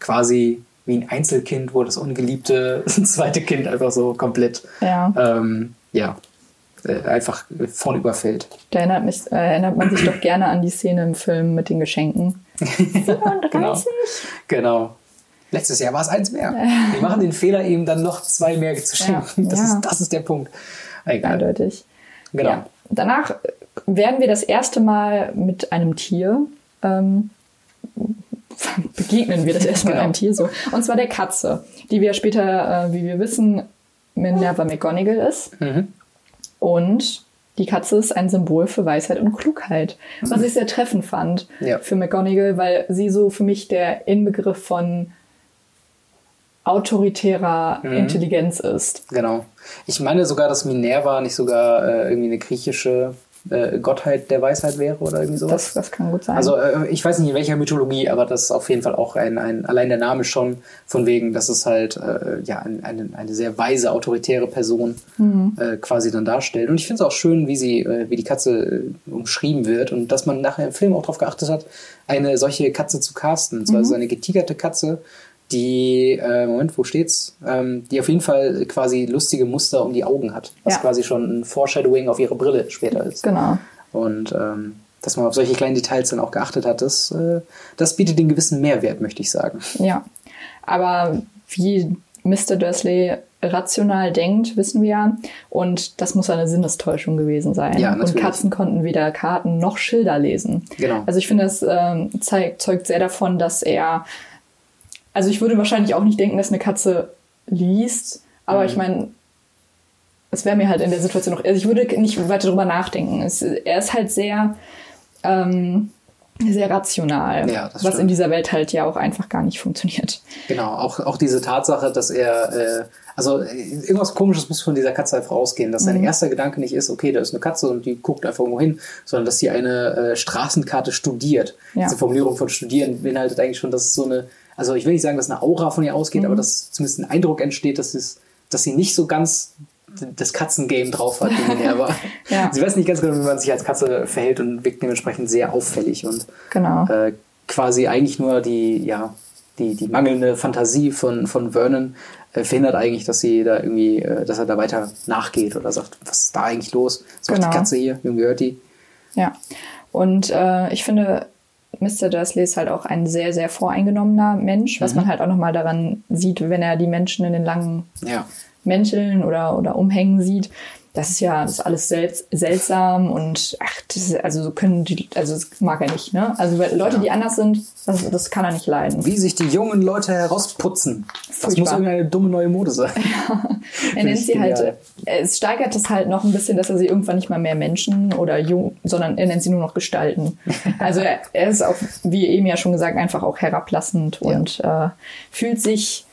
quasi wie ein Einzelkind, wo das ungeliebte [laughs] zweite Kind einfach so komplett Ja. ähm, ja, einfach vorn überfällt. Da erinnert, mich, äh, erinnert man sich doch gerne an die Szene im Film mit den Geschenken. [laughs] 37. Genau. Genau. Letztes Jahr war es eins mehr. Wir machen den Fehler eben dann noch zwei mehr zu schenken. Ja, [laughs] Das, ja. Ist, das ist der Punkt. Egal. Eindeutig. Genau. Ja. Danach werden wir das erste Mal mit einem Tier ähm, [laughs] begegnen wir das erste Mal Genau. einem Tier so. Und zwar der Katze, die wir später, äh, wie wir wissen, Minerva McGonagall ist. Mhm. Und die Katze ist ein Symbol für Weisheit und Klugheit. Was ich sehr treffend fand Ja. für McGonagall, weil sie so für mich der Inbegriff von autoritärer Mhm. Intelligenz ist. Genau. Ich meine sogar, dass Minerva nicht sogar äh, irgendwie eine griechische äh, Gottheit der Weisheit wäre oder irgendwie sowas. Das, das kann gut sein. Also äh, ich weiß nicht in welcher Mythologie, aber das ist auf jeden Fall auch ein, ein allein der Name schon von wegen, dass es halt äh, ja ein, eine, eine sehr weise autoritäre Person äh, quasi dann darstellt. Und ich finde es auch schön, wie sie äh, wie die Katze äh, umschrieben wird und dass man nachher im Film auch darauf geachtet hat, eine solche Katze zu casten. Ist es eine getigerte Katze, die äh, Moment, wo steht's? Ähm, die auf jeden Fall quasi lustige Muster um die Augen hat, was Ja. quasi schon ein Foreshadowing auf ihre Brille später ist. genau. Und ähm, dass man auf solche kleinen Details dann auch geachtet hat, das, äh, das bietet den gewissen Mehrwert, möchte ich sagen. Ja, aber wie Mr. Dursley rational denkt, wissen wir ja. Und das muss eine Sinnestäuschung gewesen sein. Ja, und. Katzen konnten weder Karten noch Schilder lesen. Genau. Also ich finde, das ähm, zeigt, zeugt sehr davon, dass er. Also ich würde wahrscheinlich auch nicht denken, dass eine Katze liest, aber Mhm. ich meine, es wäre mir halt in der Situation noch. Also ich würde nicht weiter drüber nachdenken. Es, er ist halt sehr. Ähm, sehr rational, Ja, was stimmt. in dieser Welt halt ja auch einfach gar nicht [laughs] funktioniert. Genau, auch, auch diese Tatsache, dass er, äh, also äh, irgendwas komisches muss von dieser Katze einfach ausgehen, dass Mhm. sein erster Gedanke nicht ist, okay, da ist eine Katze und die guckt einfach irgendwo hin, sondern dass sie eine äh, Straßenkarte studiert. Ja. Diese Formulierung von studieren beinhaltet eigentlich schon, dass es so eine, also ich will nicht sagen, dass eine Aura von ihr ausgeht, Mhm. aber dass zumindest ein Eindruck entsteht, dass es dass sie nicht so ganz das Katzengame drauf hat, wie er war. [laughs] ja. Sie weiß nicht ganz genau, wie man sich als Katze verhält und wirkt dementsprechend sehr auffällig und genau. äh, quasi eigentlich nur die, ja, die, die mangelnde Fantasie von, von Vernon äh, verhindert eigentlich, dass sie da irgendwie, äh, dass er da weiter nachgeht oder sagt, was ist da eigentlich los? Was genau. die Katze hier? Wem gehört die? Ja. Und äh, ich finde, Mr. Dursley ist halt auch ein sehr, sehr voreingenommener Mensch, was mhm. man halt auch nochmal daran sieht, wenn er die Menschen in den langen ja. Mänteln oder, oder Umhängen sieht das ist ja, das ist alles selbst, seltsam und ach, das ist, also können die, also das mag er nicht, ne? Also Leute, ja. die anders sind, das, das kann er nicht leiden. Wie sich die jungen Leute herausputzen. Furchtbar. Das muss irgendeine dumme neue Mode sein. [laughs] Ja. Er nennt sie halt, es steigert es halt noch ein bisschen, dass er sie irgendwann nicht mal mehr Menschen oder jung, sondern er nennt sie nur noch Gestalten. Also er, er ist auch, wie eben ja schon gesagt, einfach auch herablassend ja. und äh, fühlt sich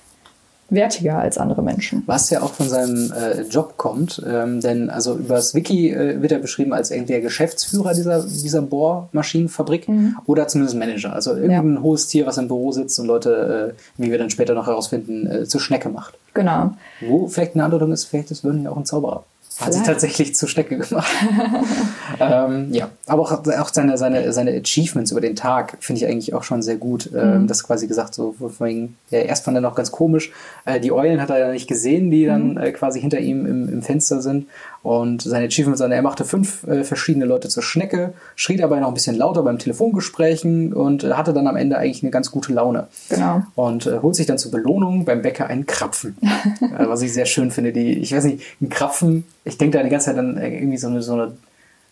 wertiger als andere Menschen. Was ja auch von seinem äh, Job kommt, ähm, denn also über das Wiki äh, wird er beschrieben als entweder Geschäftsführer dieser, dieser Bohrmaschinenfabrik mhm. oder zumindest Manager. Also irgendein ja. hohes Tier, was im Büro sitzt und Leute, äh, wie wir dann später noch herausfinden, äh, zur Schnecke macht. Genau. Wo vielleicht eine Andeutung ist, vielleicht ist Vernon ja auch ein Zauberer. Hat sie tatsächlich zur Schnecke gemacht. [laughs] ähm, ja, aber auch, auch seine, seine, seine Achievements über den Tag finde ich eigentlich auch schon sehr gut. Ähm, mhm. Das quasi gesagt, so vorhin, ja, erst fand er noch ganz komisch. Äh, die Eulen hat er ja nicht gesehen, die dann mhm. äh, quasi hinter ihm im, im Fenster sind. Und seine Achievements, er machte fünf äh, verschiedene Leute zur Schnecke, schrie dabei noch ein bisschen lauter beim Telefongesprächen und äh, hatte dann am Ende eigentlich eine ganz gute Laune. Genau. Und äh, holt sich dann zur Belohnung beim Bäcker einen Krapfen. [laughs] Äh, was ich sehr schön finde. Die, ich weiß nicht, ein Krapfen, ich denke da die ganze Zeit dann äh, irgendwie so eine, so eine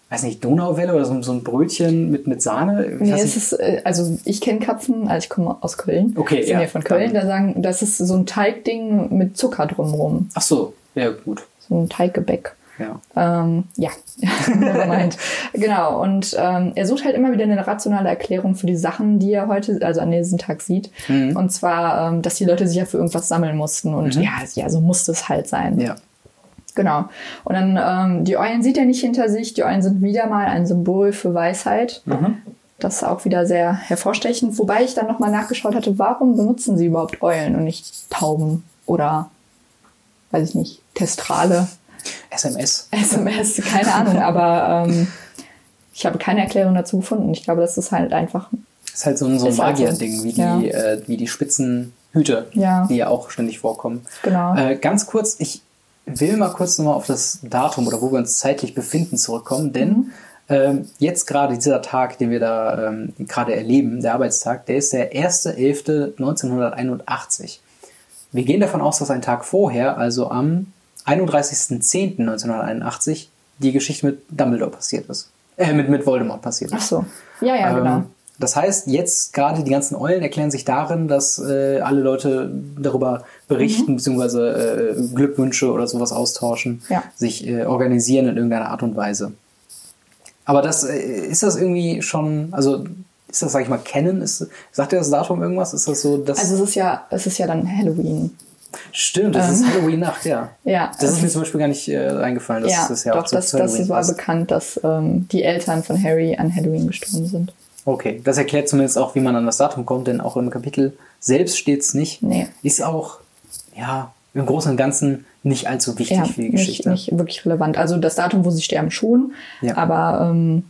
weiß nicht, Donauwelle oder so, so ein Brötchen mit, mit Sahne? Ich nee, es ist, äh, also ich kenne Krapfen, also ich komme aus Köln. Okay, ja. von Köln, da sagen, das ist so ein Teigding mit Zucker drumherum. Ach so, ja gut. So ein Teiggebäck. Ja. Ähm, ja, [laughs] meint. genau. Und ähm, er sucht halt immer wieder eine rationale Erklärung für die Sachen, die er heute, also an diesem Tag sieht. Mhm. Und zwar, ähm, dass die Leute sich ja für irgendwas sammeln mussten. Und mhm. ja, ja, so muss es halt sein. Ja. Genau. Und dann, ähm, die Eulen sieht er nicht hinter sich. Die Eulen sind wieder mal ein Symbol für Weisheit. Mhm. Das ist auch wieder sehr hervorstechend. Wobei ich dann nochmal nachgeschaut hatte, warum benutzen sie überhaupt Eulen und nicht Tauben oder, weiß ich nicht, Testrale? SMS. SMS, keine Ahnung, aber ähm, ich habe keine Erklärung dazu gefunden. Ich glaube, das ist halt einfach. Das ist halt so ein, so ein Magier-Ding, wie, ja. die, äh, wie die Spitzenhüte, ja. die ja auch ständig vorkommen. Genau. Äh, ganz kurz, ich will mal kurz nochmal auf das Datum oder wo wir uns zeitlich befinden zurückkommen, denn mhm. ähm, jetzt gerade dieser Tag, den wir da ähm, gerade erleben, der Arbeitstag, der ist der 1.11.1981. Wir gehen davon aus, dass ein Tag vorher, also am 31.10.1981 die Geschichte mit Dumbledore passiert ist. Äh, mit, mit Voldemort passiert ist. Ach so. Ja, ja, genau. ähm, Das heißt, jetzt gerade die ganzen Eulen erklären sich darin, dass äh, alle Leute darüber berichten, mhm. beziehungsweise äh, Glückwünsche oder sowas austauschen, ja. sich äh, organisieren in irgendeiner Art und Weise. Aber das äh, ist das irgendwie schon, also ist das, sag ich mal, kennen? Ist, sagt ihr das Datum irgendwas? Ist das so, dass. Also es ist ja, es ist ja dann Halloween. Stimmt, das ähm, ist Halloween-Nacht, ja. [laughs] ja. Das ist mir zum Beispiel gar nicht äh, eingefallen. Das ja, ist ja doch, auch das, das war bekannt, dass ähm, die Eltern von Harry an Halloween gestorben sind. Okay, das erklärt zumindest auch, wie man an das Datum kommt, denn auch im Kapitel selbst steht es nicht. Nee. Ist auch, ja, im Großen und Ganzen nicht allzu wichtig ja, für die Geschichte. Nicht, nicht wirklich relevant. Also das Datum, wo sie sterben, schon, ja. aber ähm,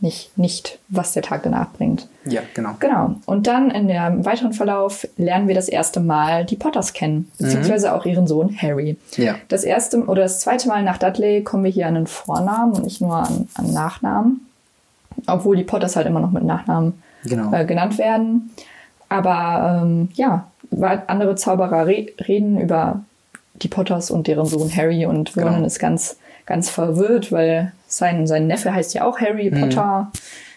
nicht, nicht, was der Tag danach bringt. Ja, genau. Genau. Und dann in dem weiteren Verlauf lernen wir das erste Mal die Potters kennen, beziehungsweise mhm. auch ihren Sohn Harry. Ja. Das erste oder das zweite Mal nach Dudley kommen wir hier an den Vornamen und nicht nur an, an Nachnamen. Obwohl die Potters halt immer noch mit Nachnamen genau. äh, genannt werden. Aber ähm, ja, andere Zauberer re reden über die Potters und deren Sohn Harry und Vernon genau. ist ganz, ganz verwirrt, weil sein, sein Neffe heißt ja auch Harry mhm. Potter.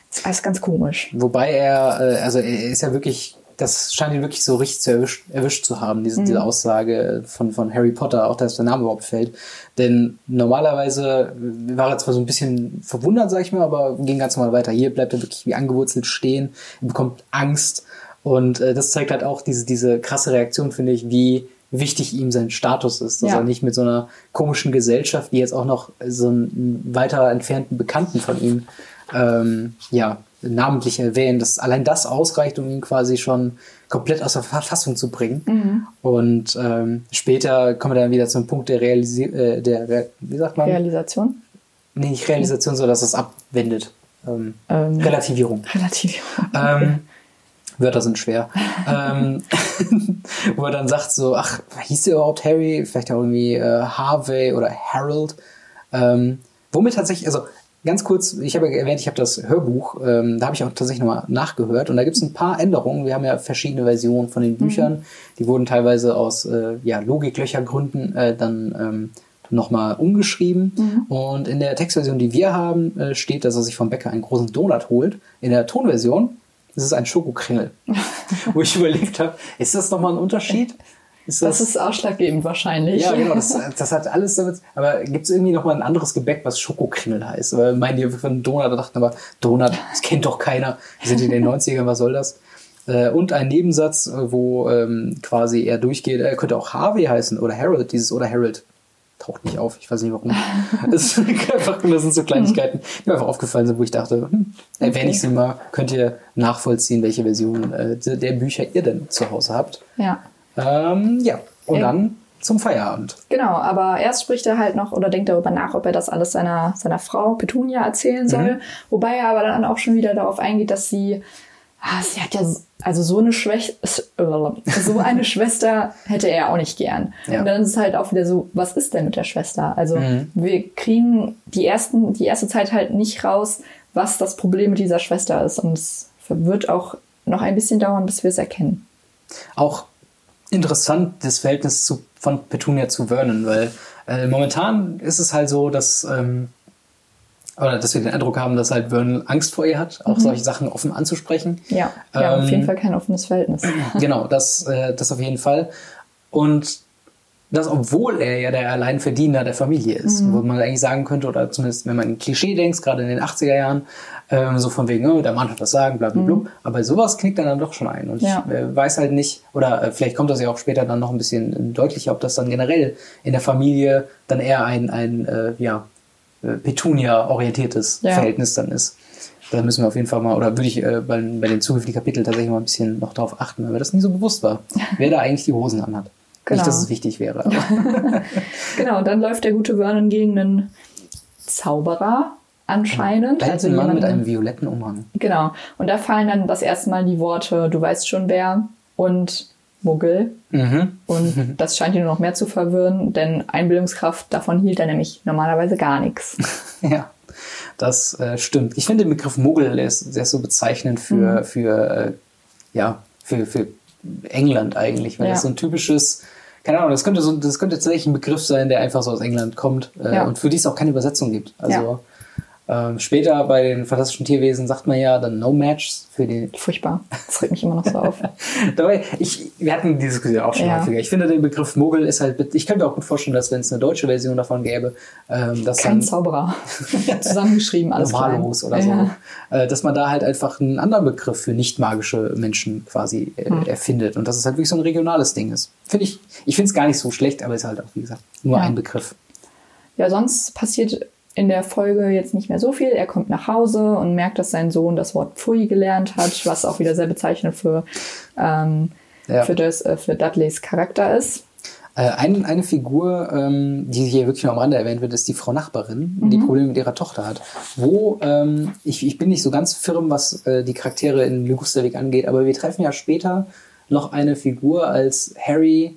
Das ist alles ganz komisch. Wobei er, äh, also er ist ja wirklich, das scheint ihn wirklich so richtig zu erwischt, erwischt zu haben, diese, mhm. diese Aussage von, von Harry Potter, auch dass der Name überhaupt fällt. Denn normalerweise war er zwar so ein bisschen verwundert, sag ich mal, aber ging ganz normal weiter. Hier bleibt er wirklich wie angewurzelt stehen, er bekommt Angst. Und äh, das zeigt halt auch diese, diese krasse Reaktion, finde ich, wie wichtig ihm sein Status ist, dass ja. er nicht mit so einer komischen Gesellschaft, die jetzt auch noch so einen weiter entfernten Bekannten von ihm, ähm, ja, namentlich erwähnen, dass allein das ausreicht, um ihn quasi schon komplett aus der Verfassung zu bringen. Mhm. Und ähm, später kommen wir dann wieder zum Punkt der Realisierung, äh, der, wie sagt man? Realisation? Nee, nicht Realisation, sondern dass es abwendet. Ähm, ähm, Relativierung. [laughs] Relativierung. Ähm, Wörter sind schwer. ähm, [laughs] [laughs] wo er dann sagt so, ach, hieß der überhaupt Harry? Vielleicht auch irgendwie äh, Harvey oder Harold. Ähm, womit tatsächlich, also ganz kurz, ich habe ja erwähnt, ich habe das Hörbuch, ähm, da habe ich auch tatsächlich nochmal nachgehört und da gibt es ein paar Änderungen. Wir haben ja verschiedene Versionen von den Büchern. Mhm. Die wurden teilweise aus äh, ja, Logiklöchergründen äh, dann ähm, nochmal umgeschrieben. Mhm. Und in der Textversion, die wir haben, äh, steht, dass er sich vom Bäcker einen großen Donut holt. In der Tonversion ist es ein Schokokringel. Wo ich überlegt habe, ist das nochmal ein Unterschied? Ist das, das, ist ausschlaggebend wahrscheinlich. Ja, genau. Das, das hat alles damit. Aber gibt es irgendwie noch mal ein anderes Gebäck, was Schokokringel heißt? Weil meinen die von Donut da dachten aber, Donut, das kennt doch keiner. Wir sind in den 90ern, was soll das? Äh, und ein Nebensatz, wo ähm, quasi er durchgeht, er könnte auch Harvey heißen oder Harold, dieses oder Harold taucht nicht auf. Ich weiß nicht warum. [laughs] das, einfach, das sind so Kleinigkeiten, die mir einfach aufgefallen sind, wo ich dachte, hm, erwähne ich sie mal, könnt ihr nachvollziehen, welche Version äh, der Bücher ihr denn zu Hause habt. Ja. Ähm, ja, und ja. dann zum Feierabend. Genau, aber erst spricht er halt noch oder denkt darüber nach, ob er das alles seiner, seiner Frau Petunia erzählen soll. Mhm. Wobei er aber dann auch schon wieder darauf eingeht, dass sie, ah, sie hat ja, also so eine Schwäche, so eine [laughs] Schwester hätte er auch nicht gern. Ja. Und dann ist es halt auch wieder so, was ist denn mit der Schwester? Also mhm. wir kriegen die ersten, die erste Zeit halt nicht raus, was das Problem mit dieser Schwester ist. Und es wird auch noch ein bisschen dauern, bis wir es erkennen. Auch interessant, das Verhältnis zu, von Petunia zu Vernon, weil äh, momentan ist es halt so, dass, ähm, oder dass wir den Eindruck haben, dass halt Vernon Angst vor ihr hat, auch mhm. solche Sachen offen anzusprechen. Ja, ja ähm, auf jeden Fall kein offenes Verhältnis. [clears throat] Genau, das, äh, das auf jeden Fall. Und das, obwohl er ja der Alleinverdiener der Familie ist, mhm. wo man eigentlich sagen könnte, oder zumindest wenn man in Klischee denkt, gerade in den 80er Jahren, ähm, so von wegen, oh, der Mann hat das Sagen, bla bla bla. Mhm. Aber sowas knickt dann, dann doch schon ein. Und ja. ich äh, weiß halt nicht, oder äh, vielleicht kommt das ja auch später dann noch ein bisschen deutlicher, ob das dann generell in der Familie dann eher ein, ein äh, ja, Petunia-orientiertes ja. Verhältnis dann ist. Da müssen wir auf jeden Fall mal, oder würde ich äh, bei, bei den zukünftigen Kapiteln tatsächlich mal ein bisschen noch darauf achten, weil mir das nie so bewusst war, [laughs] wer da eigentlich die Hosen anhat. Genau. Nicht, dass es wichtig wäre. [laughs] genau, und dann läuft der gute Vernon gegen einen Zauberer anscheinend. Ein also Mann jemanden, mit einem violetten Umhang. Genau. Und da fallen dann das erste Mal die Worte, du weißt schon wer und Muggel. Mhm. Und [laughs] das scheint ihn nur noch mehr zu verwirren, denn Einbildungskraft, davon hielt er nämlich normalerweise gar nichts. [laughs] ja. Das äh, stimmt. Ich finde den Begriff Muggel, der ist, der ist so bezeichnend für, mhm. für, äh, ja, für, für England eigentlich, weil ja. das so ein typisches, keine Ahnung, das könnte so, das könnte tatsächlich ein Begriff sein, der einfach so aus England kommt äh, ja. und für die es auch keine Übersetzung gibt. Also ja. Ähm, später bei den fantastischen Tierwesen sagt man ja dann No Match für die. Furchtbar. Das regt mich immer noch so auf. [laughs] Dabei, ich, wir hatten die Diskussion auch schon ja. häufiger. Ich finde den Begriff Mogel ist halt, ich könnte mir auch gut vorstellen, dass wenn es eine deutsche Version davon gäbe, ähm, dass Kein dann, Zauberer. [laughs] Zusammengeschrieben, alles Normalos oder ja. so. Äh, dass man da halt einfach einen anderen Begriff für nicht magische Menschen quasi äh, hm. erfindet. Und dass es halt wirklich so ein regionales Ding ist. Finde ich, ich finde es gar nicht so schlecht, aber es ist halt auch, wie gesagt, nur ja. ein Begriff. Ja, sonst passiert in der Folge jetzt nicht mehr so viel. Er kommt nach Hause und merkt, dass sein Sohn das Wort Pfui gelernt hat, was auch wieder sehr bezeichnend für, ähm, ja. für, das, äh, für Dudleys Charakter ist. Äh, ein, eine Figur, ähm, die hier wirklich nur am Rande erwähnt wird, ist die Frau Nachbarin, mhm. die Probleme mit ihrer Tochter hat. Wo, ähm, ich, ich bin nicht so ganz firm, was äh, die Charaktere in Ligusterweg angeht, aber wir treffen ja später noch eine Figur als Harry.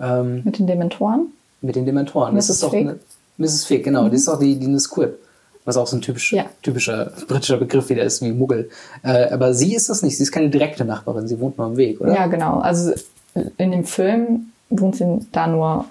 Ähm, mit den Dementoren? Mit den Dementoren. Das ist doch eine, Mrs. Fig, genau. Mhm. Die ist auch die, die eine Squib. Was auch so ein typisch, ja. typischer britischer Begriff wieder ist, wie Muggel. Äh, aber sie ist das nicht. Sie ist keine direkte Nachbarin. Sie wohnt nur am Weg, oder? Ja, genau. Also in dem Film wohnt sie da nur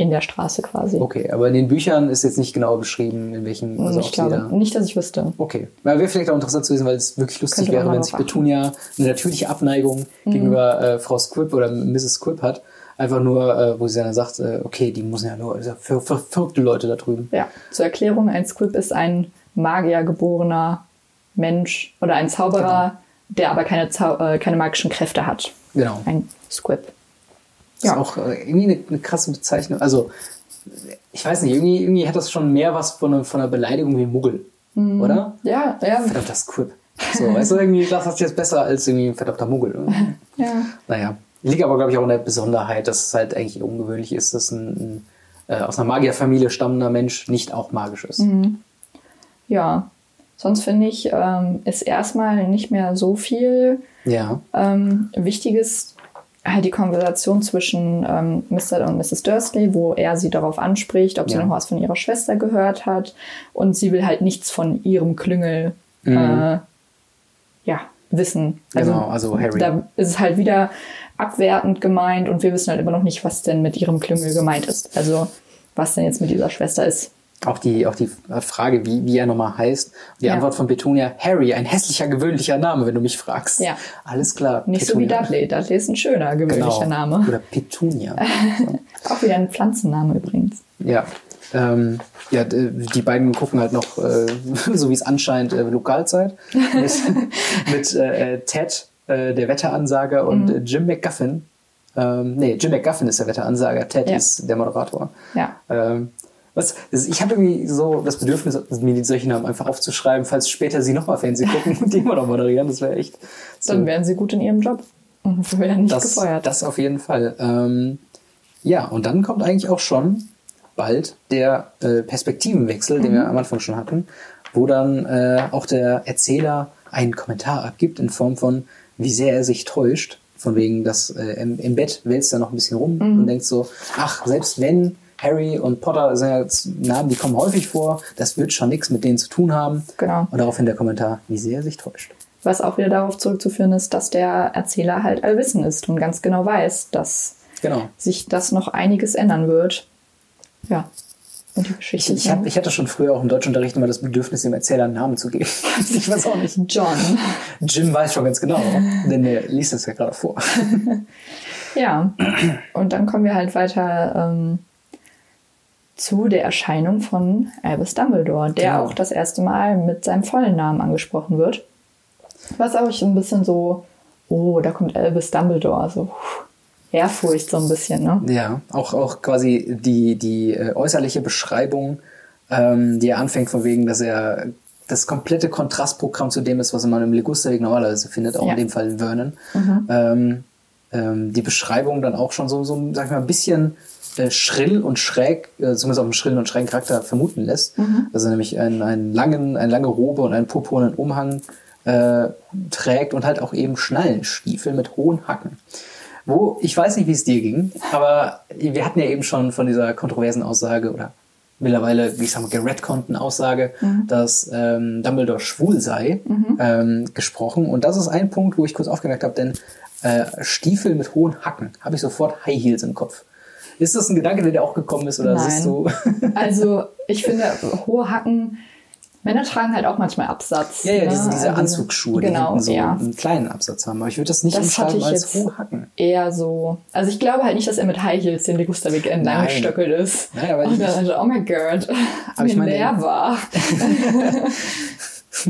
in der Straße quasi. Okay, aber in den Büchern ist jetzt nicht genau beschrieben, in welchen. Also ich glaube, da... nicht, dass ich wüsste. Okay. Weil wäre vielleicht auch interessant zu wissen, weil es wirklich lustig Könnte wäre, wenn sich Petunia eine natürliche Abneigung mhm. gegenüber äh, Frau Squib oder Mrs. Squib hat Einfach nur, äh, wo sie dann sagt, äh, okay, die müssen ja nur, für, für verrückte Leute da drüben. Ja, zur Erklärung, ein Squib ist ein magiergeborener Mensch oder ein Zauberer, genau. der aber keine, Zau äh, keine magischen Kräfte hat. Genau. Ein Squib. Das ja. ist auch äh, irgendwie eine, eine, krasse Bezeichnung. Also, ich weiß nicht, irgendwie, irgendwie hat das schon mehr was von, von einer Beleidigung wie Muggel. Mhm. Oder? Ja, ja. Verdammt, das Squib. So, weißt du, irgendwie, das ist jetzt besser als irgendwie ein verdammter Muggel. [laughs] Ja. Naja. Liegt aber, glaube ich, auch in der Besonderheit, dass es halt eigentlich ungewöhnlich ist, dass ein, ein äh, aus einer Magierfamilie stammender Mensch nicht auch magisch ist. Ja. Sonst finde ich, ähm, ist erstmal nicht mehr so viel Ja. ähm, Wichtiges halt die Konversation zwischen ähm, Mr. und Mrs. Dursley, wo er sie darauf anspricht, ob sie Ja. noch was von ihrer Schwester gehört hat. Und sie will halt nichts von ihrem Klüngel Mhm. äh, ja, wissen. Genau, also Harry. Da ist es halt wieder abwertend gemeint und wir wissen halt immer noch nicht, was denn mit ihrem Klüngel gemeint ist. Also was denn jetzt mit dieser Schwester ist. Auch die, auch die Frage, wie, wie er nochmal heißt. Die Ja. Antwort von Petunia, Harry, ein hässlicher, gewöhnlicher Name, wenn du mich fragst. Ja. Alles klar. Nicht so wie Dudley. Dudley ist ein schöner, gewöhnlicher Genau. Name. Oder Petunia. [laughs] Auch wieder ein Pflanzenname übrigens. Ja. Ähm, ja, die beiden gucken halt noch, äh, [laughs] so wie es anscheint, äh, Lokalzeit mit, [laughs] mit äh, äh, Ted, äh, der Wetteransager, und Mhm. äh, Jim McGuffin. Ähm, nee, Jim McGuffin ist der Wetteransager, Ted Ja. ist der Moderator. Ja. Ähm, was, ich habe irgendwie so das Bedürfnis, mir die solche Namen einfach aufzuschreiben, falls später sie nochmal Fernsehen [laughs] gucken und die immer noch moderieren. Das wäre echt. So. Dann wären sie gut in ihrem Job [laughs] und werden nicht das, gefeuert. das auf jeden Fall. Ähm, ja, und dann kommt eigentlich auch schon bald der äh, Perspektivenwechsel, den wir am Anfang schon hatten, wo dann äh, auch der Erzähler einen Kommentar abgibt in Form von, wie sehr er sich täuscht. Von wegen, dass äh, im, im Bett wälzt er noch ein bisschen rum und denkt so, ach, selbst wenn Harry und Potter sind ja Namen, die kommen häufig vor, das wird schon nichts mit denen zu tun haben. Genau. Und daraufhin der Kommentar, wie sehr er sich täuscht. Was auch wieder darauf zurückzuführen ist, dass der Erzähler halt allwissend ist und ganz genau weiß, dass Genau. sich das noch einiges ändern wird. Ja. Und die Geschichte Ich, hab, ich hatte schon früher auch im Deutschunterricht immer das Bedürfnis, dem Erzähler einen Namen zu geben. [laughs] [laughs] Ich weiß auch nicht. John. Jim weiß schon ganz genau, denn er liest das ja gerade vor. [laughs] Ja. Und dann kommen wir halt weiter ähm, zu der Erscheinung von Albus Dumbledore, der Genau. auch das erste Mal mit seinem vollen Namen angesprochen wird. Was auch ein bisschen so, oh, da kommt Albus Dumbledore, so puh, Ehrfurcht so ein bisschen, ne? Ja, auch, auch quasi die, die äh, äußerliche Beschreibung, ähm, die er anfängt von wegen, dass er das komplette Kontrastprogramm zu dem ist, was man im Ligusterweg normalerweise findet, auch Ja. in dem Fall in Vernon. Ähm, ähm, die Beschreibung dann auch schon so, so sag ich mal, ein bisschen äh, schrill und schräg, äh, zumindest auch einen schrillen und schrägen Charakter vermuten lässt. Dass er nämlich einen, einen langen, eine lange Robe und einen purpurnen Umhang äh, trägt und halt auch eben Schnallenstiefel mit hohen Hacken. Wo, ich weiß nicht, wie es dir ging, aber wir hatten ja eben schon von dieser kontroversen Aussage oder mittlerweile, wie ich sag mal, geredconnten Aussage, dass ähm, Dumbledore schwul sei, ähm, gesprochen. Und das ist ein Punkt, wo ich kurz aufgemerkt habe, denn äh, Stiefel mit hohen Hacken, habe ich sofort High Heels im Kopf. Ist das ein Gedanke, der dir auch gekommen ist, oder Nein. siehst du? [laughs] Also, ich finde, hohe Hacken, Männer tragen halt auch manchmal Absatz. ja, ja, ne? diese, diese Also, Anzugsschuhe, die genau, hinten so ja. einen kleinen Absatz haben. Aber ich würde das nicht Das hatte umschreiben ich als jetzt hohe Hacken. eher so. Also ich glaube halt nicht, dass er mit High Heels den entlang gestöckelt ist. Nein, aber und ich- dann so, oh mein Gott, Aber ich meine- leer war.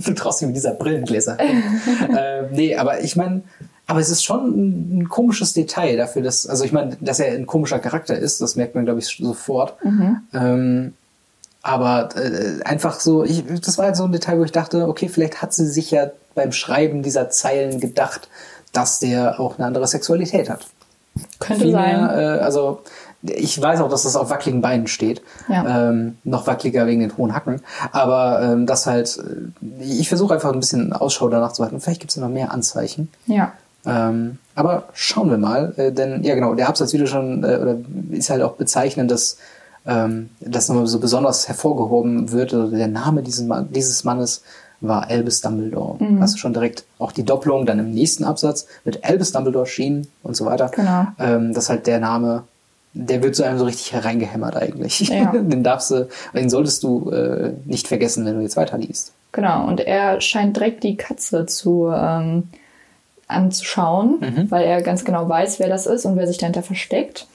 du traust dich mit dieser Brillengläser. [laughs] äh, nee, aber ich meine, aber es ist schon ein, komisches Detail dafür, dass, also ich meine, dass er ein komischer Charakter ist, das merkt man, glaube ich, sofort. Ähm, aber äh, einfach so, ich, das war halt so ein Detail, wo ich dachte, okay, vielleicht hat sie sich ja beim Schreiben dieser Zeilen gedacht, dass der auch eine andere Sexualität hat. Könnte Viel sein. mehr, äh, also ich weiß auch, dass das auf wackeligen Beinen steht. Ja. Ähm, noch wackeliger wegen den hohen Hacken. Aber ähm, das halt, äh, ich versuche einfach ein bisschen Ausschau danach zu halten. Vielleicht gibt es noch mehr Anzeichen. Ja. Ähm, aber schauen wir mal, äh, denn ja genau, der Absatz wieder schon, äh, oder ist halt auch bezeichnend, dass ähm, das nochmal so besonders hervorgehoben wird, oder der Name dieses, Mann, dieses Mannes war Albus Dumbledore. Hast du schon direkt auch die Doppelung dann im nächsten Absatz mit Albus Dumbledore Sheen und so weiter. Genau. Ähm, das ist halt der Name, der wird so einem so richtig hereingehämmert eigentlich. Ja. [laughs] den darfst du, den solltest du äh, nicht vergessen, wenn du jetzt weiterliest. Genau, und er scheint direkt die Katze zu ähm, anzuschauen, Mhm. weil er ganz genau weiß, wer das ist und wer sich dahinter versteckt.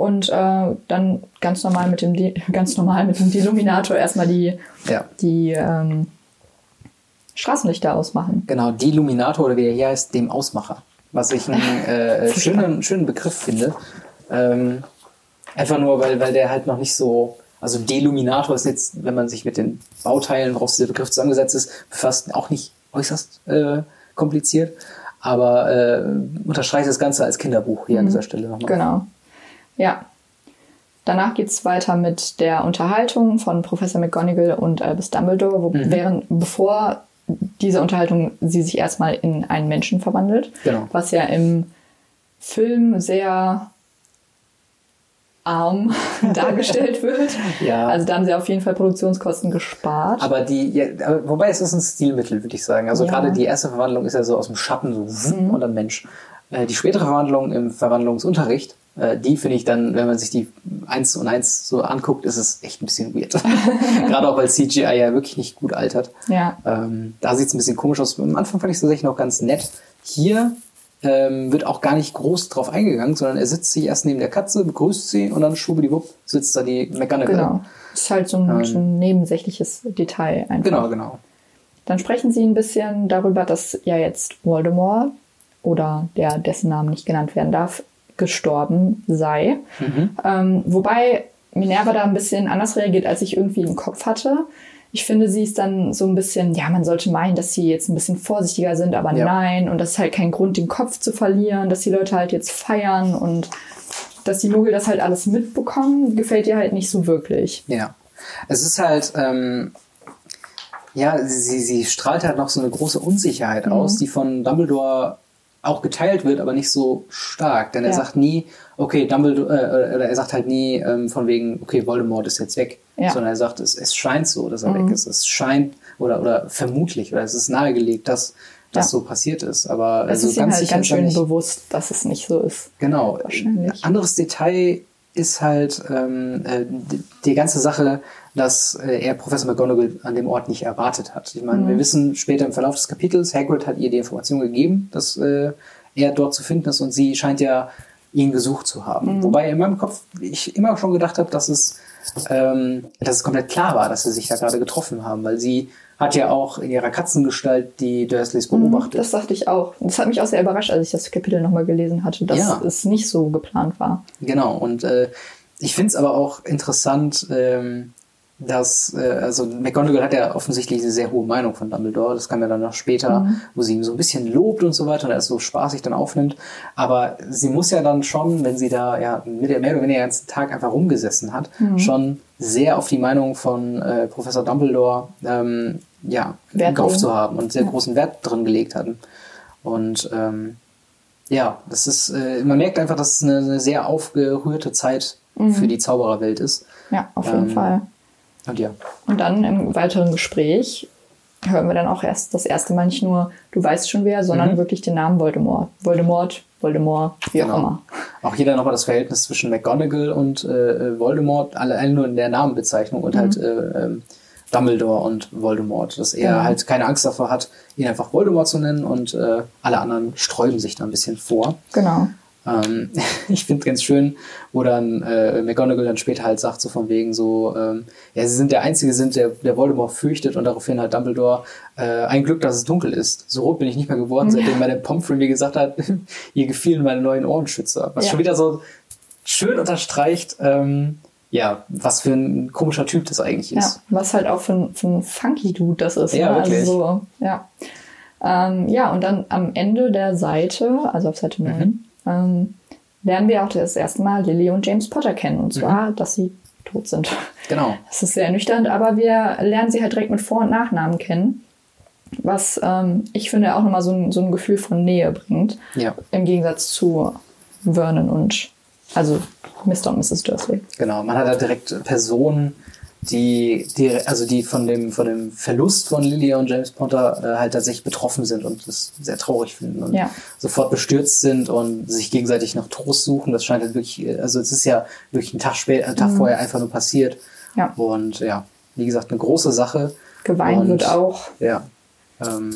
Und äh, dann ganz normal mit dem De [laughs] ganz normal mit dem Deluminator erstmal die, Ja. die ähm, Straßenlichter ausmachen. Genau, Deluminator oder wie er hier heißt, dem Ausmacher. Was ich einen [laughs] äh, schönen, schönen Begriff finde. Ähm, einfach nur, weil, weil der halt noch nicht so. Also Deluminator ist jetzt, wenn man sich mit den Bauteilen, woraus dieser Begriff zusammengesetzt ist, befasst, auch nicht äußerst äh, kompliziert, aber äh, unterstreicht das Ganze als Kinderbuch hier mhm. an dieser Stelle nochmal. Genau. Ja. Danach geht es weiter mit der Unterhaltung von Professor McGonagall und Albus Dumbledore, wo, mhm. während, bevor diese Unterhaltung sie sich erstmal in einen Menschen verwandelt, genau. was ja im Film sehr arm [laughs] dargestellt [laughs] wird. ja. Also da haben sie auf jeden Fall Produktionskosten gespart. Aber die, ja, wobei es ist ein Stilmittel, würde ich sagen. Also ja. gerade die erste Verwandlung ist ja so aus dem Schatten so mhm. und dann Mensch. Äh, die spätere Verwandlung im Verwandlungsunterricht, die finde ich dann, wenn man sich die eins und eins so anguckt, ist es echt ein bisschen weird. [laughs] gerade auch weil CGI ja wirklich nicht gut altert. Ja. Ähm, da sieht es ein bisschen komisch aus. Am Anfang fand ich es tatsächlich noch ganz nett. Hier ähm, wird auch gar nicht groß drauf eingegangen, sondern er sitzt sich erst neben der Katze, begrüßt sie und dann schwuppdiwupp sitzt da die McGonagall. Genau. Das ist halt so ein, ähm, so ein nebensächliches Detail einfach. Genau, genau. Dann sprechen sie ein bisschen darüber, dass ja jetzt Voldemort oder der, dessen Namen nicht genannt werden darf, gestorben sei. Mhm. Ähm, wobei Minerva da ein bisschen anders reagiert, als ich irgendwie im Kopf hatte ich finde, sie ist dann so ein bisschen, ja, man sollte meinen, dass sie jetzt ein bisschen vorsichtiger sind, aber ja. nein. Und das ist halt kein Grund, den Kopf zu verlieren, dass die Leute halt jetzt feiern und dass die Muggel das halt alles mitbekommen, gefällt ihr halt nicht so wirklich. Ja. Es ist halt, ähm, ja, sie, sie strahlt halt noch so eine große Unsicherheit mhm. aus, die von Dumbledore auch geteilt wird, aber nicht so stark. Denn er ja. sagt nie, okay, Dumbledore, äh, oder er sagt halt nie ähm, von wegen, okay, Voldemort ist jetzt weg. Ja. Sondern er sagt, es, es scheint so, dass er mhm. weg ist. Es scheint, oder, oder vermutlich, oder es ist nahegelegt, dass das ja. so passiert ist. Aber es also ist ganz, halt ganz schön nicht. bewusst, dass es nicht so ist. Genau. Wahrscheinlich. Anderes Detail ist halt ähm, äh, die ganze Sache, dass äh, er Professor McGonagall an dem Ort nicht erwartet hat. Ich meine, mhm. wir wissen später im Verlauf des Kapitels, Hagrid hat ihr die Information gegeben, dass äh, er dort zu finden ist und sie scheint ja ihn gesucht zu haben. Mhm. Wobei in meinem Kopf ich immer schon gedacht habe, dass es, ähm, dass es komplett klar war, dass sie sich da gerade getroffen haben, weil sie hat ja auch in ihrer Katzengestalt die Dursleys mhm, beobachtet. Das dachte ich auch. Das hat mich auch sehr überrascht, als ich das Kapitel nochmal gelesen hatte, dass ja. es nicht so geplant war. Genau, und äh, ich finde es aber auch interessant, ähm, dass, äh, also McGonagall hat ja offensichtlich eine sehr hohe Meinung von Dumbledore, das kam ja dann noch später, mhm. wo sie ihm so ein bisschen lobt und so weiter und er es so spaßig dann aufnimmt, aber sie muss ja dann schon, wenn sie da ja mehr oder weniger den ganzen Tag einfach rumgesessen hat, mhm. schon sehr auf die Meinung von äh, Professor Dumbledore ähm, ja, gehofft zu haben und sehr ja. großen Wert drin gelegt hatten. Und ähm, ja, das ist, äh, man merkt einfach, dass es eine, eine sehr aufgerührte Zeit mhm. für die Zaubererwelt ist. Ja, auf jeden ähm, Fall. Und ja. Und dann im weiteren Gespräch hören wir dann auch erst das erste Mal nicht nur, du weißt schon wer, sondern mhm. wirklich den Namen Voldemort. Voldemort, Voldemort, wie genau. auch immer. Auch hier dann nochmal das Verhältnis zwischen McGonagall und äh, Voldemort, alle nur in der Namenbezeichnung und mhm. halt äh, äh, Dumbledore und Voldemort, dass er genau. halt keine Angst davor hat, ihn einfach Voldemort zu nennen und äh, alle anderen sträuben sich da ein bisschen vor. Genau. Ähm, [laughs] ich finde ganz schön, wo dann äh, McGonagall dann später halt sagt, so von wegen so, ähm, ja, sie sind der Einzige sind, der, der Voldemort fürchtet und daraufhin halt Dumbledore, äh, ein Glück, dass es dunkel ist. So rot bin ich nicht mehr geworden, seitdem meine Pomfrey mir gesagt hat, [laughs] ihr gefielen meine neuen Ohrenschützer. Was ja. schon wieder so schön unterstreicht, ähm, ja, was für ein komischer Typ das eigentlich ist. Ja, was halt auch für ein, für ein funky Dude das ist. Ja, ne? wirklich. Also so, ja. Ähm, ja, und dann am Ende der Seite, also auf Seite 9, mhm ähm, lernen wir auch das erste Mal Lily und James Potter kennen. Und zwar, mhm. dass sie tot sind. [laughs] Genau. Das ist sehr ernüchternd, aber wir lernen sie halt direkt mit Vor- und Nachnamen kennen. Was ähm, ich finde auch nochmal so ein, so ein Gefühl von Nähe bringt. Ja. Im Gegensatz zu Vernon und also Mr. und Mrs. Dursley. Genau, man hat da direkt Personen, die, die, also die von dem, von dem Verlust von Lilia und James Potter äh, halt tatsächlich betroffen sind und das sehr traurig finden und ja. sofort bestürzt sind und sich gegenseitig noch Trost suchen. Das scheint halt wirklich, also es ist ja wirklich ein Tag später, ein Tag mhm. vorher einfach nur passiert. Ja. Und ja, wie gesagt, eine große Sache. Geweint wird auch. Ja. Ähm,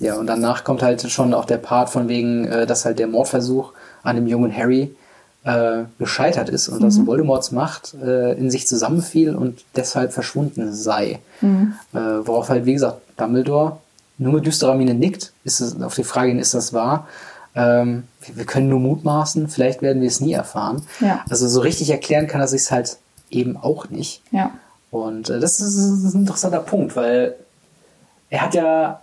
ja, und danach kommt halt schon auch der Part von wegen, äh, dass halt der Mordversuch an dem jungen Harry äh, gescheitert ist und mhm. dass Voldemorts Macht äh, in sich zusammenfiel und deshalb verschwunden sei. Mhm. Äh, worauf halt, wie gesagt, Dumbledore nur mit düsterer Miene nickt, ist es, auf die Frage hin, ist das wahr? Ähm, wir können nur mutmaßen, vielleicht werden wir es nie erfahren. Ja. Also so richtig erklären kann er sich halt eben auch nicht. Ja. Und äh, das, ist, das ist ein interessanter Punkt, weil er hat ja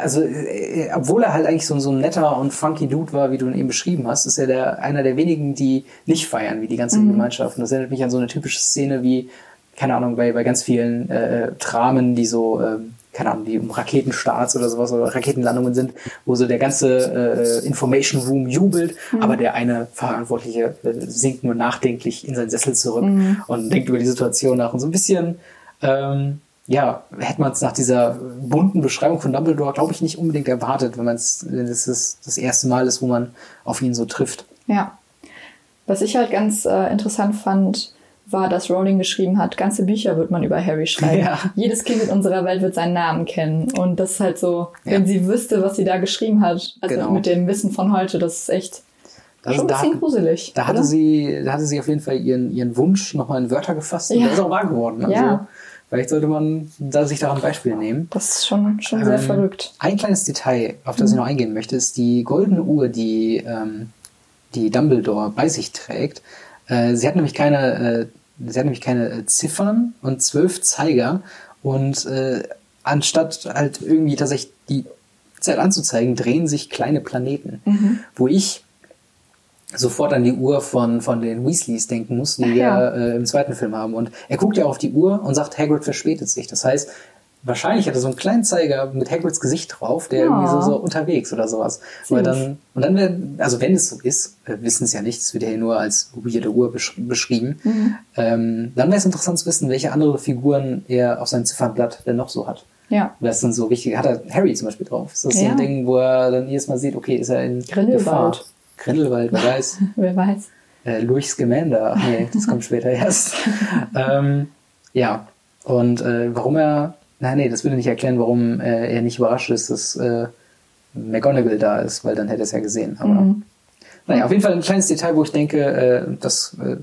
also äh, obwohl er halt eigentlich so, so ein netter und funky Dude war, wie du ihn eben beschrieben hast, ist er der, einer der wenigen, die nicht feiern, wie die ganze mhm. Gemeinschaft. Und das erinnert mich an so eine typische Szene wie, keine Ahnung, bei, bei ganz vielen äh, Dramen, die so, äh, keine Ahnung, die um Raketenstarts oder sowas oder Raketenlandungen sind, wo so der ganze äh, Information Room jubelt, mhm. aber der eine Verantwortliche äh, sinkt nur nachdenklich in seinen Sessel zurück mhm. und denkt über die Situation nach und so ein bisschen ähm, ja, hätte man es nach dieser bunten Beschreibung von Dumbledore, glaube ich, nicht unbedingt erwartet, wenn man es, wenn es das, das erste Mal ist, wo man auf ihn so trifft. Ja. Was ich halt ganz äh, interessant fand, war, dass Rowling geschrieben hat, ganze Bücher wird man über Harry schreiben. Ja. Jedes Kind in unserer Welt wird seinen Namen kennen. Und das ist halt so, wenn ja. sie wüsste, was sie da geschrieben hat, also genau. mit dem Wissen von heute, das ist echt das schon ein bisschen da, gruselig. Da hatte, sie, da hatte sie auf jeden Fall ihren, ihren Wunsch nochmal in Wörter gefasst und ja. der ist auch wahr geworden. Also, ja. Vielleicht sollte man da sich daran Beispiel nehmen. Das ist schon, schon sehr ähm, verrückt. Ein kleines Detail, auf das mhm. ich noch eingehen möchte, ist die goldene Uhr, die, ähm, die Dumbledore bei sich trägt. Äh, sie hat nämlich keine, äh, sie hat nämlich keine Ziffern und zwölf Zeiger und äh, anstatt halt irgendwie tatsächlich die Zeit anzuzeigen, drehen sich kleine Planeten. Mhm. Wo ich sofort an die Uhr von, von den Weasleys denken muss, die ja. wir äh, im zweiten Film haben. Und er guckt ja auf die Uhr und sagt, Hagrid verspätet sich. Das heißt, wahrscheinlich hat er so einen kleinen Zeiger mit Hagrids Gesicht drauf, der ja. irgendwie so, so unterwegs oder sowas. Weil dann, und dann wäre, also wenn es so ist, wir wissen es ja nicht, es wird ja nur als weirde Uhr besch beschrieben, mhm. ähm, dann wäre es interessant zu wissen, welche andere Figuren er auf seinem Ziffernblatt denn noch so hat. Ja. Das ist dann so wichtig. Hat er Harry zum Beispiel drauf? Ist das ja. so ein Ding, wo er dann jedes Mal sieht, okay, ist er in Grindelwald. Grindelwald, wer weiß. [laughs] wer weiß. Äh, Louis Scamander, ach nee, das kommt später [laughs] erst. ähm, ja, und äh, warum er, nein, nee, das würde nicht erklären, warum äh, er nicht überrascht ist, dass äh, McGonagall da ist, weil dann hätte er es ja gesehen. Aber mhm. naja, auf jeden Fall ein kleines Detail, wo ich denke, äh, das, äh,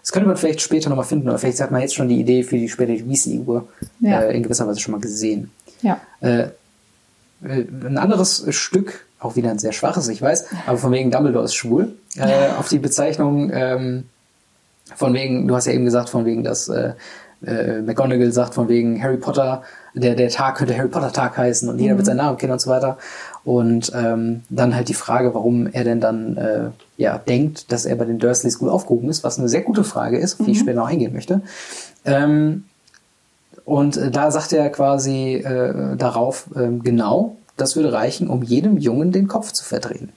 das könnte man vielleicht später nochmal finden, oder vielleicht hat man jetzt schon die Idee für die spätere Weasley-Uhr ja. äh, in gewisser Weise schon mal gesehen. Ja. Ein anderes Stück auch wieder ein sehr schwaches, ich weiß, aber von wegen Dumbledore ist schwul, äh, auf die Bezeichnung, ähm, von wegen, du hast ja eben gesagt, von wegen, dass äh, äh, McGonagall sagt, von wegen Harry Potter, der, der Tag könnte Harry Potter Tag heißen und jeder mhm. wird seinen Namen kennen und so weiter. Und ähm, dann halt die Frage, warum er denn dann äh, ja denkt, dass er bei den Dursleys gut aufgehoben ist, was eine sehr gute Frage ist, auf die mhm. ich später noch eingehen möchte. Ähm, und äh, da sagt er quasi äh, darauf, äh, genau, das würde reichen, um jedem Jungen den Kopf zu verdrehen.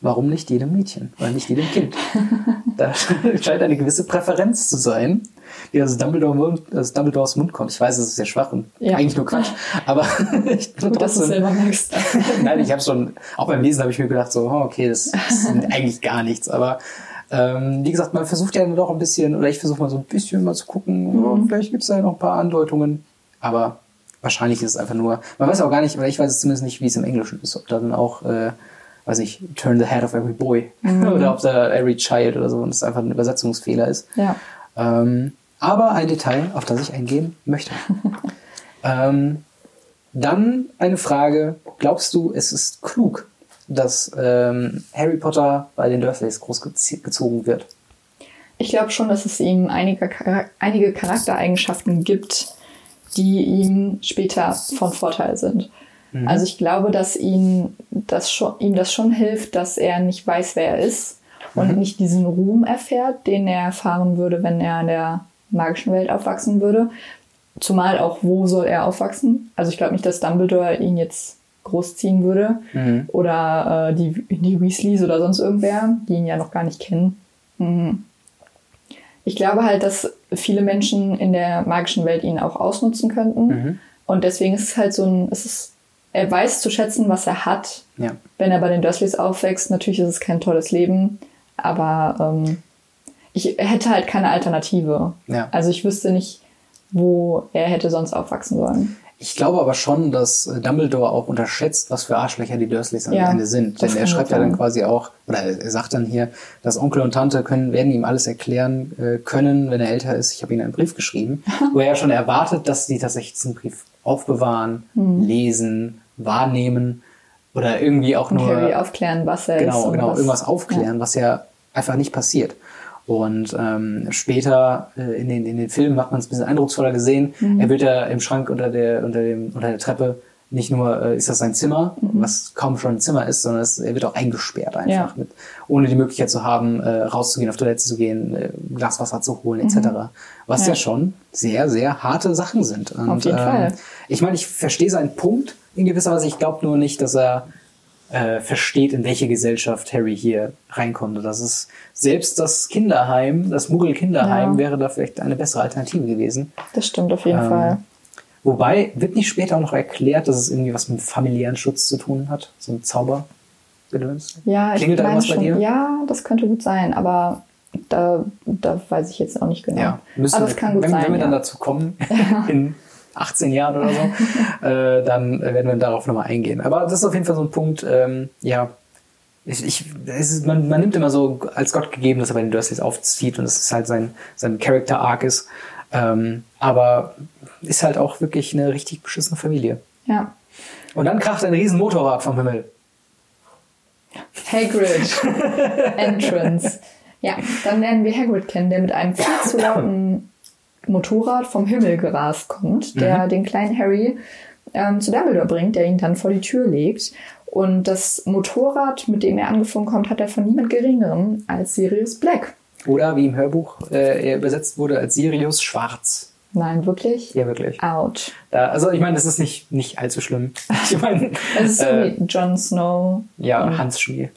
Warum nicht jedem Mädchen oder nicht jedem Kind? [laughs] da scheint eine gewisse Präferenz zu sein, die aus, Dumbledore, aus Dumbledores Mund kommt. Ich weiß, es ist sehr schwach und ja. eigentlich nur Quatsch, aber [laughs] ich Gut, dass du selber merkst. [laughs] Nein, ich habe schon, auch beim Lesen habe ich mir gedacht, so, oh, okay, das ist eigentlich gar nichts, aber ähm, wie gesagt, man versucht ja doch ein bisschen, oder ich versuche mal so ein bisschen mal zu gucken, mhm. oh, vielleicht gibt es da noch ein paar Andeutungen, aber wahrscheinlich ist es einfach nur, man weiß auch gar nicht, oder ich weiß es zumindest nicht, wie es im Englischen ist, ob da dann auch, äh, weiß ich, turn the head of every boy [laughs] mhm. oder ob da every child oder so und es einfach ein Übersetzungsfehler ist. Ja. Ähm, aber ein Detail, auf das ich eingehen möchte. [laughs] ähm, dann eine Frage, glaubst du, es ist klug, dass ähm, Harry Potter bei den Dursleys großgezogen wird? Ich glaube schon, dass es ihm einige, einige Charaktereigenschaften gibt, die ihm später von Vorteil sind. Mhm. Also ich glaube, dass ihn das schon, ihm das schon hilft, dass er nicht weiß, wer er ist und mhm. nicht diesen Ruhm erfährt, den er erfahren würde, wenn er in der magischen Welt aufwachsen würde. Zumal auch, wo soll er aufwachsen? Also ich glaube nicht, dass Dumbledore ihn jetzt großziehen würde. Mhm. Oder äh, die, die Weasleys oder sonst irgendwer, die ihn ja noch gar nicht kennen. Mhm ich glaube halt, dass viele Menschen in der magischen Welt ihn auch ausnutzen könnten. Mhm. Und deswegen ist es halt so ein, es ist, er weiß zu schätzen, was er hat. Ja. Wenn er bei den Dursleys aufwächst, natürlich ist es kein tolles Leben, aber ähm, ich hätte halt keine Alternative. Ja. Also ich wüsste nicht, wo er hätte sonst aufwachsen sollen. Ich glaube aber schon, dass äh, Dumbledore auch unterschätzt, was für Arschlöcher die Dursleys am ja, Ende sind. Denn er schreibt ja dann quasi auch, oder er sagt dann hier, dass Onkel und Tante können, werden ihm alles erklären äh, können, wenn er älter ist. Ich habe ihnen einen Brief geschrieben, [laughs] wo er ja schon erwartet, dass sie tatsächlich diesen Brief aufbewahren, mhm. lesen, wahrnehmen oder irgendwie auch und nur Harry aufklären, was er genau, ist. Genau, genau, irgendwas aufklären, ja. was ja einfach nicht passiert. Und ähm, später äh, in, den, in den Filmen macht man es ein bisschen eindrucksvoller gesehen. Mhm. Er wird ja im Schrank unter der, unter dem, unter der Treppe nicht nur äh, ist das sein Zimmer, mhm. was kaum schon ein Zimmer ist, sondern es, er wird auch eingesperrt einfach, ja. mit, ohne die Möglichkeit zu haben, äh, rauszugehen, auf Toilette zu gehen, äh, Glas Wasser zu holen, etc. Mhm. Was ja. ja. schon sehr, sehr harte Sachen sind. Und, auf jeden ähm, Fall. Ich meine, ich verstehe seinen Punkt in gewisser Weise. Ich glaube nur nicht, dass er äh, versteht, in welche Gesellschaft Harry hier reinkommt. Das ist selbst das Kinderheim, das Muggel-Kinderheim, ja. wäre da vielleicht eine bessere Alternative gewesen. Das stimmt auf jeden ähm, Fall. Wobei, wird nicht später auch noch erklärt, dass es irgendwie was mit familiären Schutz zu tun hat? So ein Zauber? Ja, Klingelt da irgendwas schon, bei dir? Ja, das könnte gut sein, aber da, da weiß ich jetzt auch nicht genau. Ja, müssen aber es kann gut wenn, sein. Wenn wir ja. dann dazu kommen, [laughs] in 18 Jahren oder so, [laughs] äh, dann werden wir darauf nochmal eingehen. Aber das ist auf jeden Fall so ein Punkt, ähm, ja, ich, ich, ist, man, man nimmt immer so als Gott gegeben, dass er bei den Dursleys aufzieht und dass es halt sein, sein Character-Arc ist. Ähm, aber ist halt auch wirklich eine richtig beschissene Familie. Ja. Und dann kracht ein riesen Motorrad vom Himmel. Hagrid. [laughs] Entrance. Ja, dann lernen wir Hagrid kennen, der mit einem viel zu lauten [laughs] Motorrad vom Himmel gerast kommt, der mhm. den kleinen Harry ähm, zu Dumbledore bringt, der ihn dann vor die Tür legt. Und das Motorrad, mit dem er angefangen kommt, hat er von niemand Geringerem als Sirius Black. Oder wie im Hörbuch äh, er übersetzt wurde als Sirius Schwarz. Nein, wirklich? Ja, wirklich. Out. Da, also ich meine, das ist nicht, nicht allzu schlimm. [laughs] Ich meine, es ist so äh, wie Jon Snow. Ja, Hans Schnee.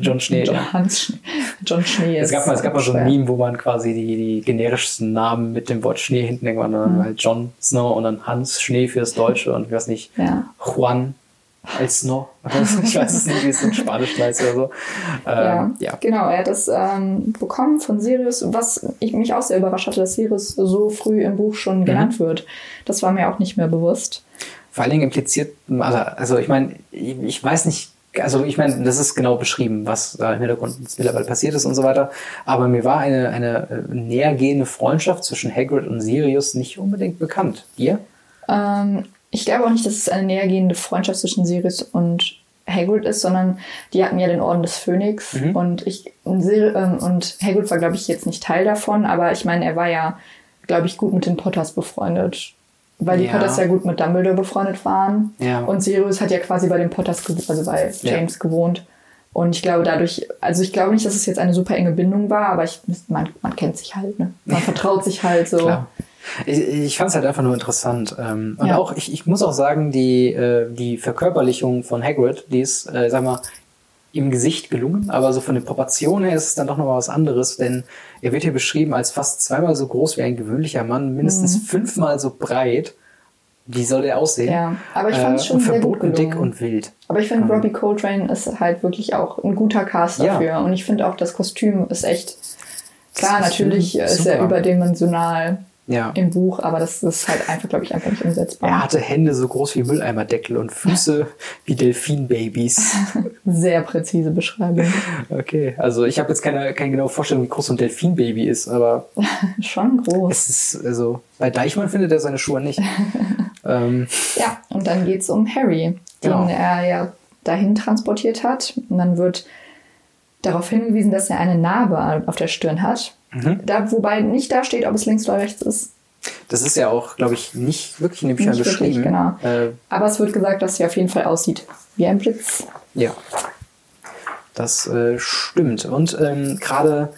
John Schnee. John, ja. Hans Schnee. [laughs] John Schnee ist. Es gab mal, es gab mal so ein Meme, wo man quasi die, die generischsten Namen mit dem Wort Schnee hinten irgendwann mhm. halt Jon Snow und dann Hans Schnee fürs Deutsche und ich weiß nicht, ja. Juan als noch. Ich weiß es nicht, wie es in Spanisch heißt oder so. Ähm, ja, ja, genau. Er hat das ähm, bekommen von Sirius, was ich mich auch sehr überrascht hatte, dass Sirius so früh im Buch schon mhm. genannt wird. Das war mir auch nicht mehr bewusst. Vor allen Dingen impliziert, also, also ich meine, ich, ich weiß nicht, also ich meine, das ist genau beschrieben, was da im Hintergrund mittlerweile passiert ist und so weiter. Aber mir war eine, eine äh, nähergehende Freundschaft zwischen Hagrid und Sirius nicht unbedingt bekannt. Dir? Ähm, ich glaube auch nicht, dass es eine nähergehende Freundschaft zwischen Sirius und Hagrid ist, sondern die hatten ja den Orden des Phönix mhm. und ich und, ähm, und Hagrid war glaube ich jetzt nicht Teil davon, aber ich meine, er war ja glaube ich gut mit den Potters befreundet, weil die ja. Potters ja gut mit Dumbledore befreundet waren ja. und Sirius hat ja quasi bei den Potters also bei James ja. gewohnt und ich glaube dadurch, also ich glaube nicht, dass es jetzt eine super enge Bindung war, aber ich, man, man kennt sich halt, ne? Man [laughs] vertraut sich halt so. Klar. Ich, ich fand es halt einfach nur interessant. Ähm, und ja. auch, ich, ich muss auch sagen, die, äh, die Verkörperlichung von Hagrid, die ist, äh, sag mal, im Gesicht gelungen, aber so von den Proportionen her ist es dann doch nochmal was anderes, denn er wird hier beschrieben als fast zweimal so groß wie ein gewöhnlicher Mann, mindestens mhm. fünfmal so breit. Wie soll der aussehen? Ja, aber ich fand es äh, schon äh, sehr gut gelungen. dick und wild. Aber ich finde, ähm, Robbie Coltrane ist halt wirklich auch ein guter Cast dafür. Ja. Und ich finde auch, das Kostüm ist echt, klar, natürlich ist er überdimensional ja. im Buch, aber das ist halt einfach, glaube ich, einfach nicht umsetzbar. Er hatte Hände so groß wie Mülleimerdeckel und Füße [laughs] wie Delfinbabys. Sehr präzise Beschreibung. Okay, also ich habe jetzt keine, keine genaue Vorstellung, wie groß so ein Delfinbaby ist, aber [laughs] schon groß. Es ist also bei Deichmann findet er seine Schuhe nicht. [laughs] ähm. Ja, und dann geht's um Harry, den genau. er ja dahin transportiert hat. Und dann wird darauf hingewiesen, dass er eine Narbe auf der Stirn hat. Mhm. Da, wobei nicht da steht, ob es links oder rechts ist. Das ist ja auch, glaube ich, nicht wirklich in den Büchern beschrieben. Wirklich, genau. Äh, Aber es wird gesagt, dass sie auf jeden Fall aussieht wie ein Blitz. Ja, das äh, stimmt. Und ähm, gerade,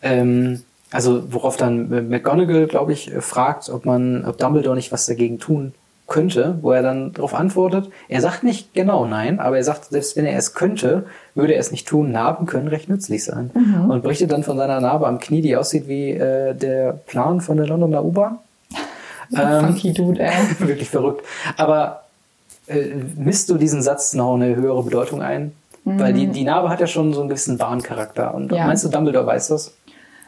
ähm, also worauf dann McGonagall, glaube ich, fragt, ob man, ob Dumbledore nicht was dagegen tun könnte, wo er dann darauf antwortet. Er sagt nicht genau nein, aber er sagt, selbst wenn er es könnte, würde er es nicht tun. Narben können recht nützlich sein. Mhm. Und berichtet dann von seiner Narbe am Knie, die aussieht wie äh, der Plan von der Londoner U-Bahn. [laughs] Ähm, Funky Dude, ey. [laughs] wirklich verrückt. Aber äh, misst du diesen Satz noch eine höhere Bedeutung ein? Mhm. Weil die, die Narbe hat ja schon so einen gewissen Bahncharakter. Und ja. meinst du, Dumbledore weiß das?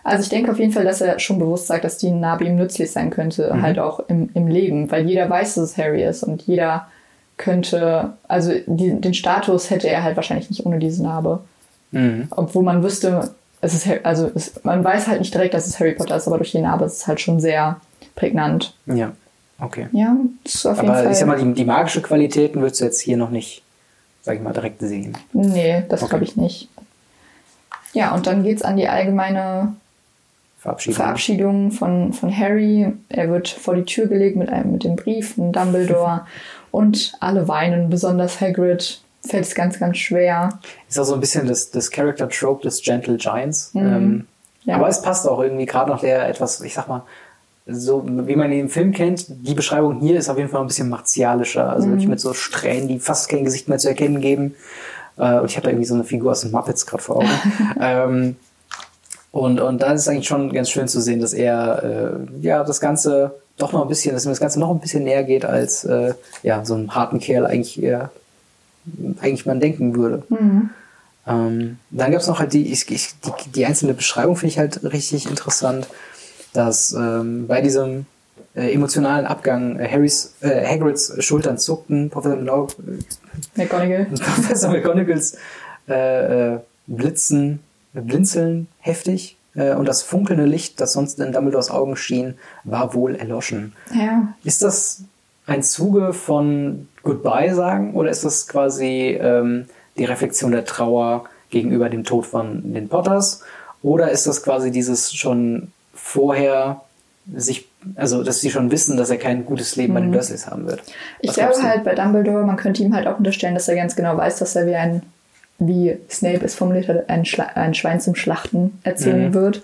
Also ich denke auf jeden Fall, dass er schon bewusst sagt, dass die Narbe ihm nützlich sein könnte, mhm. halt auch im, im Leben, weil jeder weiß, dass es Harry ist und jeder könnte, also die, den Status hätte er halt wahrscheinlich nicht ohne diese Narbe. Mhm. Obwohl man wüsste, es ist, also es, man weiß halt nicht direkt, dass es Harry Potter ist, aber durch die Narbe ist es halt schon sehr prägnant. Ja, okay. Ja, das ist auf jeden aber Fall. ich sag mal, die, die magische Qualitäten würdest du jetzt hier noch nicht, sag ich mal, direkt sehen. Nee, das okay. glaube ich nicht. Ja, und dann geht's an die allgemeine Verabschiedung. Verabschiedung von, von Harry. Er wird vor die Tür gelegt mit einem mit dem Brief von Dumbledore [laughs] und alle weinen, besonders Hagrid fällt es ganz, ganz schwer. Ist auch so ein bisschen das, das Character-Trope des Gentle Giants. Mhm. Ähm, ja. Aber es passt auch irgendwie gerade noch der etwas, ich sag mal, so wie man ihn im Film kennt, die Beschreibung hier ist auf jeden Fall ein bisschen martialischer. Also mhm. wirklich mit so Strähnen, die fast kein Gesicht mehr zu erkennen geben. Äh, und ich habe da irgendwie so eine Figur aus den Muppets gerade vor Augen. [laughs] ähm, und, und da ist es eigentlich schon ganz schön zu sehen, dass er äh, ja das Ganze doch noch ein bisschen, dass ihm das Ganze noch ein bisschen näher geht, als äh, ja, so einen harten Kerl eigentlich eher eigentlich man denken würde. Mhm. Ähm, dann gab es noch halt die, ich, ich, die, die einzelne Beschreibung, finde ich halt richtig interessant, dass ähm, bei diesem äh, emotionalen Abgang äh, Harrys, äh, Hagrids Schultern zuckten, Professor McGonagall, [laughs] Professor äh, äh, Blitzen blinzeln heftig äh, und das funkelnde Licht, das sonst in Dumbledores Augen schien, war wohl erloschen. Ja. Ist das ein Zuge von Goodbye sagen oder ist das quasi ähm, die Reflexion der Trauer gegenüber dem Tod von den Potters? Oder ist das quasi dieses schon vorher sich, also dass sie schon wissen, dass er kein gutes Leben mhm. bei den. Dursleys haben wird? Ich glaube halt bei Dumbledore, man könnte ihm halt auch unterstellen, dass er ganz genau weiß, dass er wie ein wie Snape es formuliert hat, ein, Schla ein Schwein zum Schlachten erzählen mhm. wird.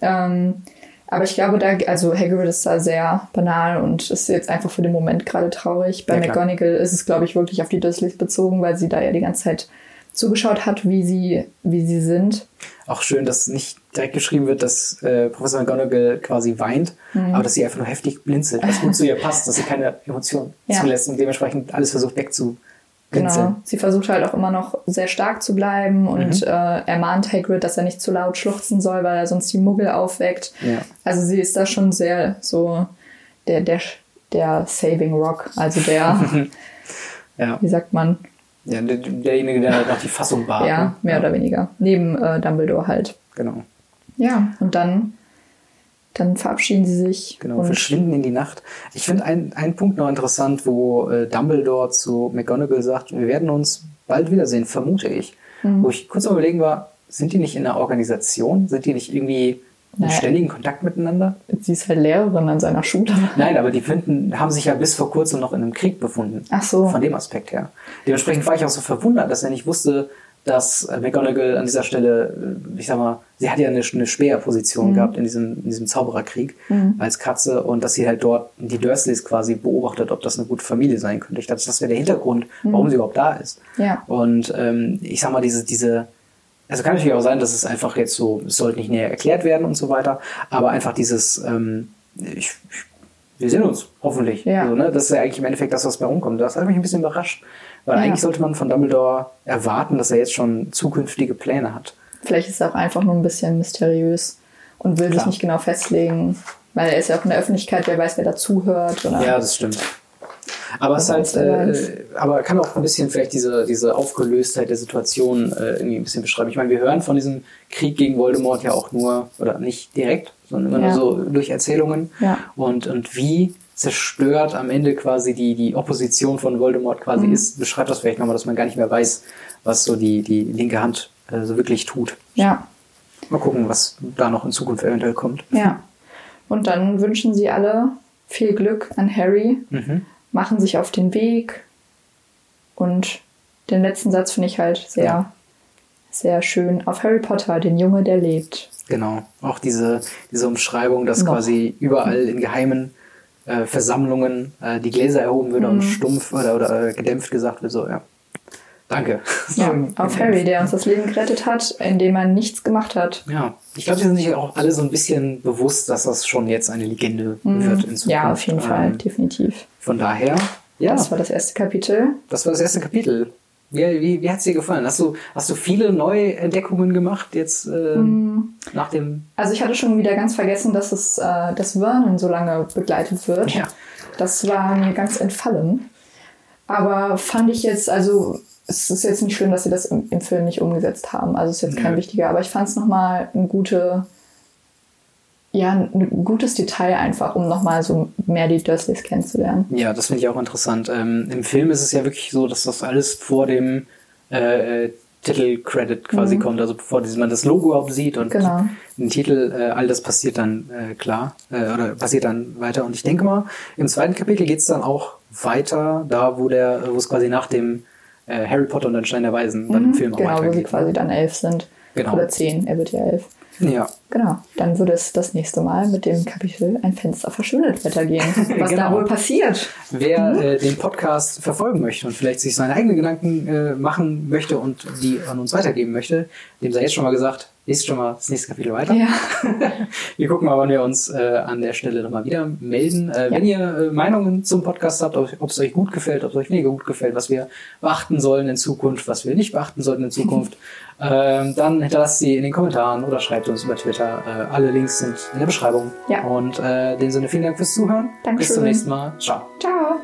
Ähm, aber ich glaube, da, also Hagrid ist da sehr banal und ist jetzt einfach für den Moment gerade traurig. Bei ja, McGonagall ist es, glaube ich, wirklich auf die Dursleys bezogen, weil sie da ja die ganze Zeit zugeschaut hat, wie sie, wie sie sind. Auch schön, dass nicht direkt geschrieben wird, dass äh, Professor McGonagall quasi weint, mhm. aber dass sie einfach nur heftig blinzelt, was gut zu ihr passt, dass sie keine Emotionen ja. zulässt und dementsprechend alles versucht wegzu Genau. Sie versucht halt auch immer noch sehr stark zu bleiben und mhm. äh, ermahnt Hagrid, dass er nicht zu laut schluchzen soll, weil er sonst die Muggel aufweckt. Ja. Also sie ist da schon sehr so der, der, der Saving Rock, also der, [laughs] [laughs] ja. wie sagt man? Ja, der, derjenige, der halt noch die Fassung war. Ja, ne? mehr ja. oder weniger. Neben äh, Dumbledore halt. Genau. Ja, und dann dann verabschieden sie sich. Genau, und verschwinden in die Nacht. Ich finde einen Punkt noch interessant, wo äh, Dumbledore zu McGonagall sagt, wir werden uns bald wiedersehen, vermute ich. Mhm. Wo ich kurz mal überlegen war, sind die nicht in einer Organisation? Sind die nicht irgendwie in naja, ständigen Kontakt miteinander? Sie ist halt Lehrerin an seiner Schule. Nein, aber die finden, haben sich ja bis vor kurzem noch in einem Krieg befunden. Ach so. Von dem Aspekt her. Dementsprechend war ich auch so verwundert, dass er nicht wusste, dass äh, McGonagall an dieser Stelle, äh, ich sag mal, sie hat ja eine, eine Speerposition mhm. gehabt in diesem, in diesem Zaubererkrieg mhm. als Katze und dass sie halt dort die Dursleys quasi beobachtet, ob das eine gute Familie sein könnte. Ich dachte, das wäre der Hintergrund, mhm. warum sie überhaupt da ist. Ja. Und ähm, ich sag mal, diese, diese, also kann natürlich auch sein, dass es einfach jetzt so, es sollte nicht näher erklärt werden und so weiter, aber einfach dieses, ähm, ich, wir sehen uns, hoffentlich. Ja. Also, ne? Das ist ja eigentlich im Endeffekt das, was bei rumkommt. Das hat mich ein bisschen überrascht. Weil ja. eigentlich sollte man von Dumbledore erwarten, dass er jetzt schon zukünftige Pläne hat. Vielleicht ist er auch einfach nur ein bisschen mysteriös und will Klar. sich nicht genau festlegen. Weil er ist ja auch in der Öffentlichkeit, wer weiß, wer dazuhört. Ja, das stimmt. Aber es halt, äh, aber kann auch ein bisschen vielleicht diese, diese Aufgelöstheit der Situation äh, irgendwie ein bisschen beschreiben. Ich meine, wir hören von diesem Krieg gegen Voldemort ja auch nur, oder nicht direkt, sondern immer ja. nur so durch Erzählungen. Ja. Und, und wie zerstört am Ende quasi die, die Opposition von Voldemort quasi mhm. ist, beschreibt das vielleicht nochmal, dass man gar nicht mehr weiß, was so die, die linke Hand äh, so wirklich tut. Ja. Mal gucken, was da noch in Zukunft eventuell kommt. Ja. Und dann wünschen sie alle viel Glück an Harry, mhm. machen sich auf den Weg und den letzten Satz finde ich halt sehr, ja. sehr schön. Auf Harry Potter, den Junge, der lebt. Genau. Auch diese, diese Umschreibung, dass Noch. quasi überall in geheimen äh, Versammlungen äh, die Gläser erhoben wird mhm. und stumpf oder, oder äh, gedämpft gesagt wird, so, ja. Danke. Ja, [laughs] auf Harry, der uns das Leben gerettet hat, indem er nichts gemacht hat. Ja, ich glaube, sie sind sich auch alle so ein bisschen bewusst, dass das schon jetzt eine Legende mhm. wird in Zukunft. Ja, auf jeden ähm, Fall, definitiv. Von daher, ja. Das war das erste Kapitel. Das war das erste Kapitel. Wie, wie, wie hat es dir gefallen? Hast du, hast du viele neue Entdeckungen gemacht jetzt äh, mm. nach dem? Also ich hatte schon wieder ganz vergessen, dass es, äh, dass Vernon so lange begleitet wird. Ja. Das war mir ganz entfallen. Aber fand ich jetzt, also es ist jetzt nicht schlimm, dass sie das im, im Film nicht umgesetzt haben. Also es ist jetzt kein ja. wichtiger, aber ich fand es nochmal eine gute ja, ein gutes Detail einfach, um nochmal so mehr die Dursleys kennenzulernen. Ja, das finde ich auch interessant. Ähm, Im Film ist es ja wirklich so, dass das alles vor dem äh, Titelcredit quasi mhm. kommt, also bevor man das Logo überhaupt sieht und genau. den Titel, äh, all das passiert dann äh, klar, äh, oder passiert dann weiter. Und ich denke mal, im zweiten Kapitel geht es dann auch weiter, da wo der, wo es quasi nach dem äh, Harry Potter und den Stein der Weisen bei dem Mhm, Film auch genau, wo sie quasi dann elf sind. Genau. Oder zehn, er wird ja elf. Ja. Genau, dann würde es das nächste Mal mit dem Kapitel Ein Fenster verschwindet weitergehen. [laughs] Was Genau. da wohl passiert. Wer äh, den Podcast verfolgen möchte und vielleicht sich seine eigenen Gedanken äh, machen möchte und die an uns weitergeben möchte, dem sei jetzt schon mal gesagt, liest schon mal das nächste Kapitel weiter. Ja. [laughs] Wir gucken mal, wann wir uns äh, an der Stelle nochmal wieder melden. Äh, Wenn ihr äh, Meinungen zum Podcast habt, ob ob es euch gut gefällt, ob es euch weniger gut gefällt, was wir beachten sollen in Zukunft, was wir nicht beachten sollten in Zukunft, [laughs] ähm, dann hinterlasst sie in den Kommentaren oder schreibt uns über Twitter. Äh, alle Links sind in der Beschreibung. Ja. Und äh, in dem Sinne vielen Dank fürs Zuhören. Dankeschön. Bis zum nächsten Mal. Ciao. Ciao.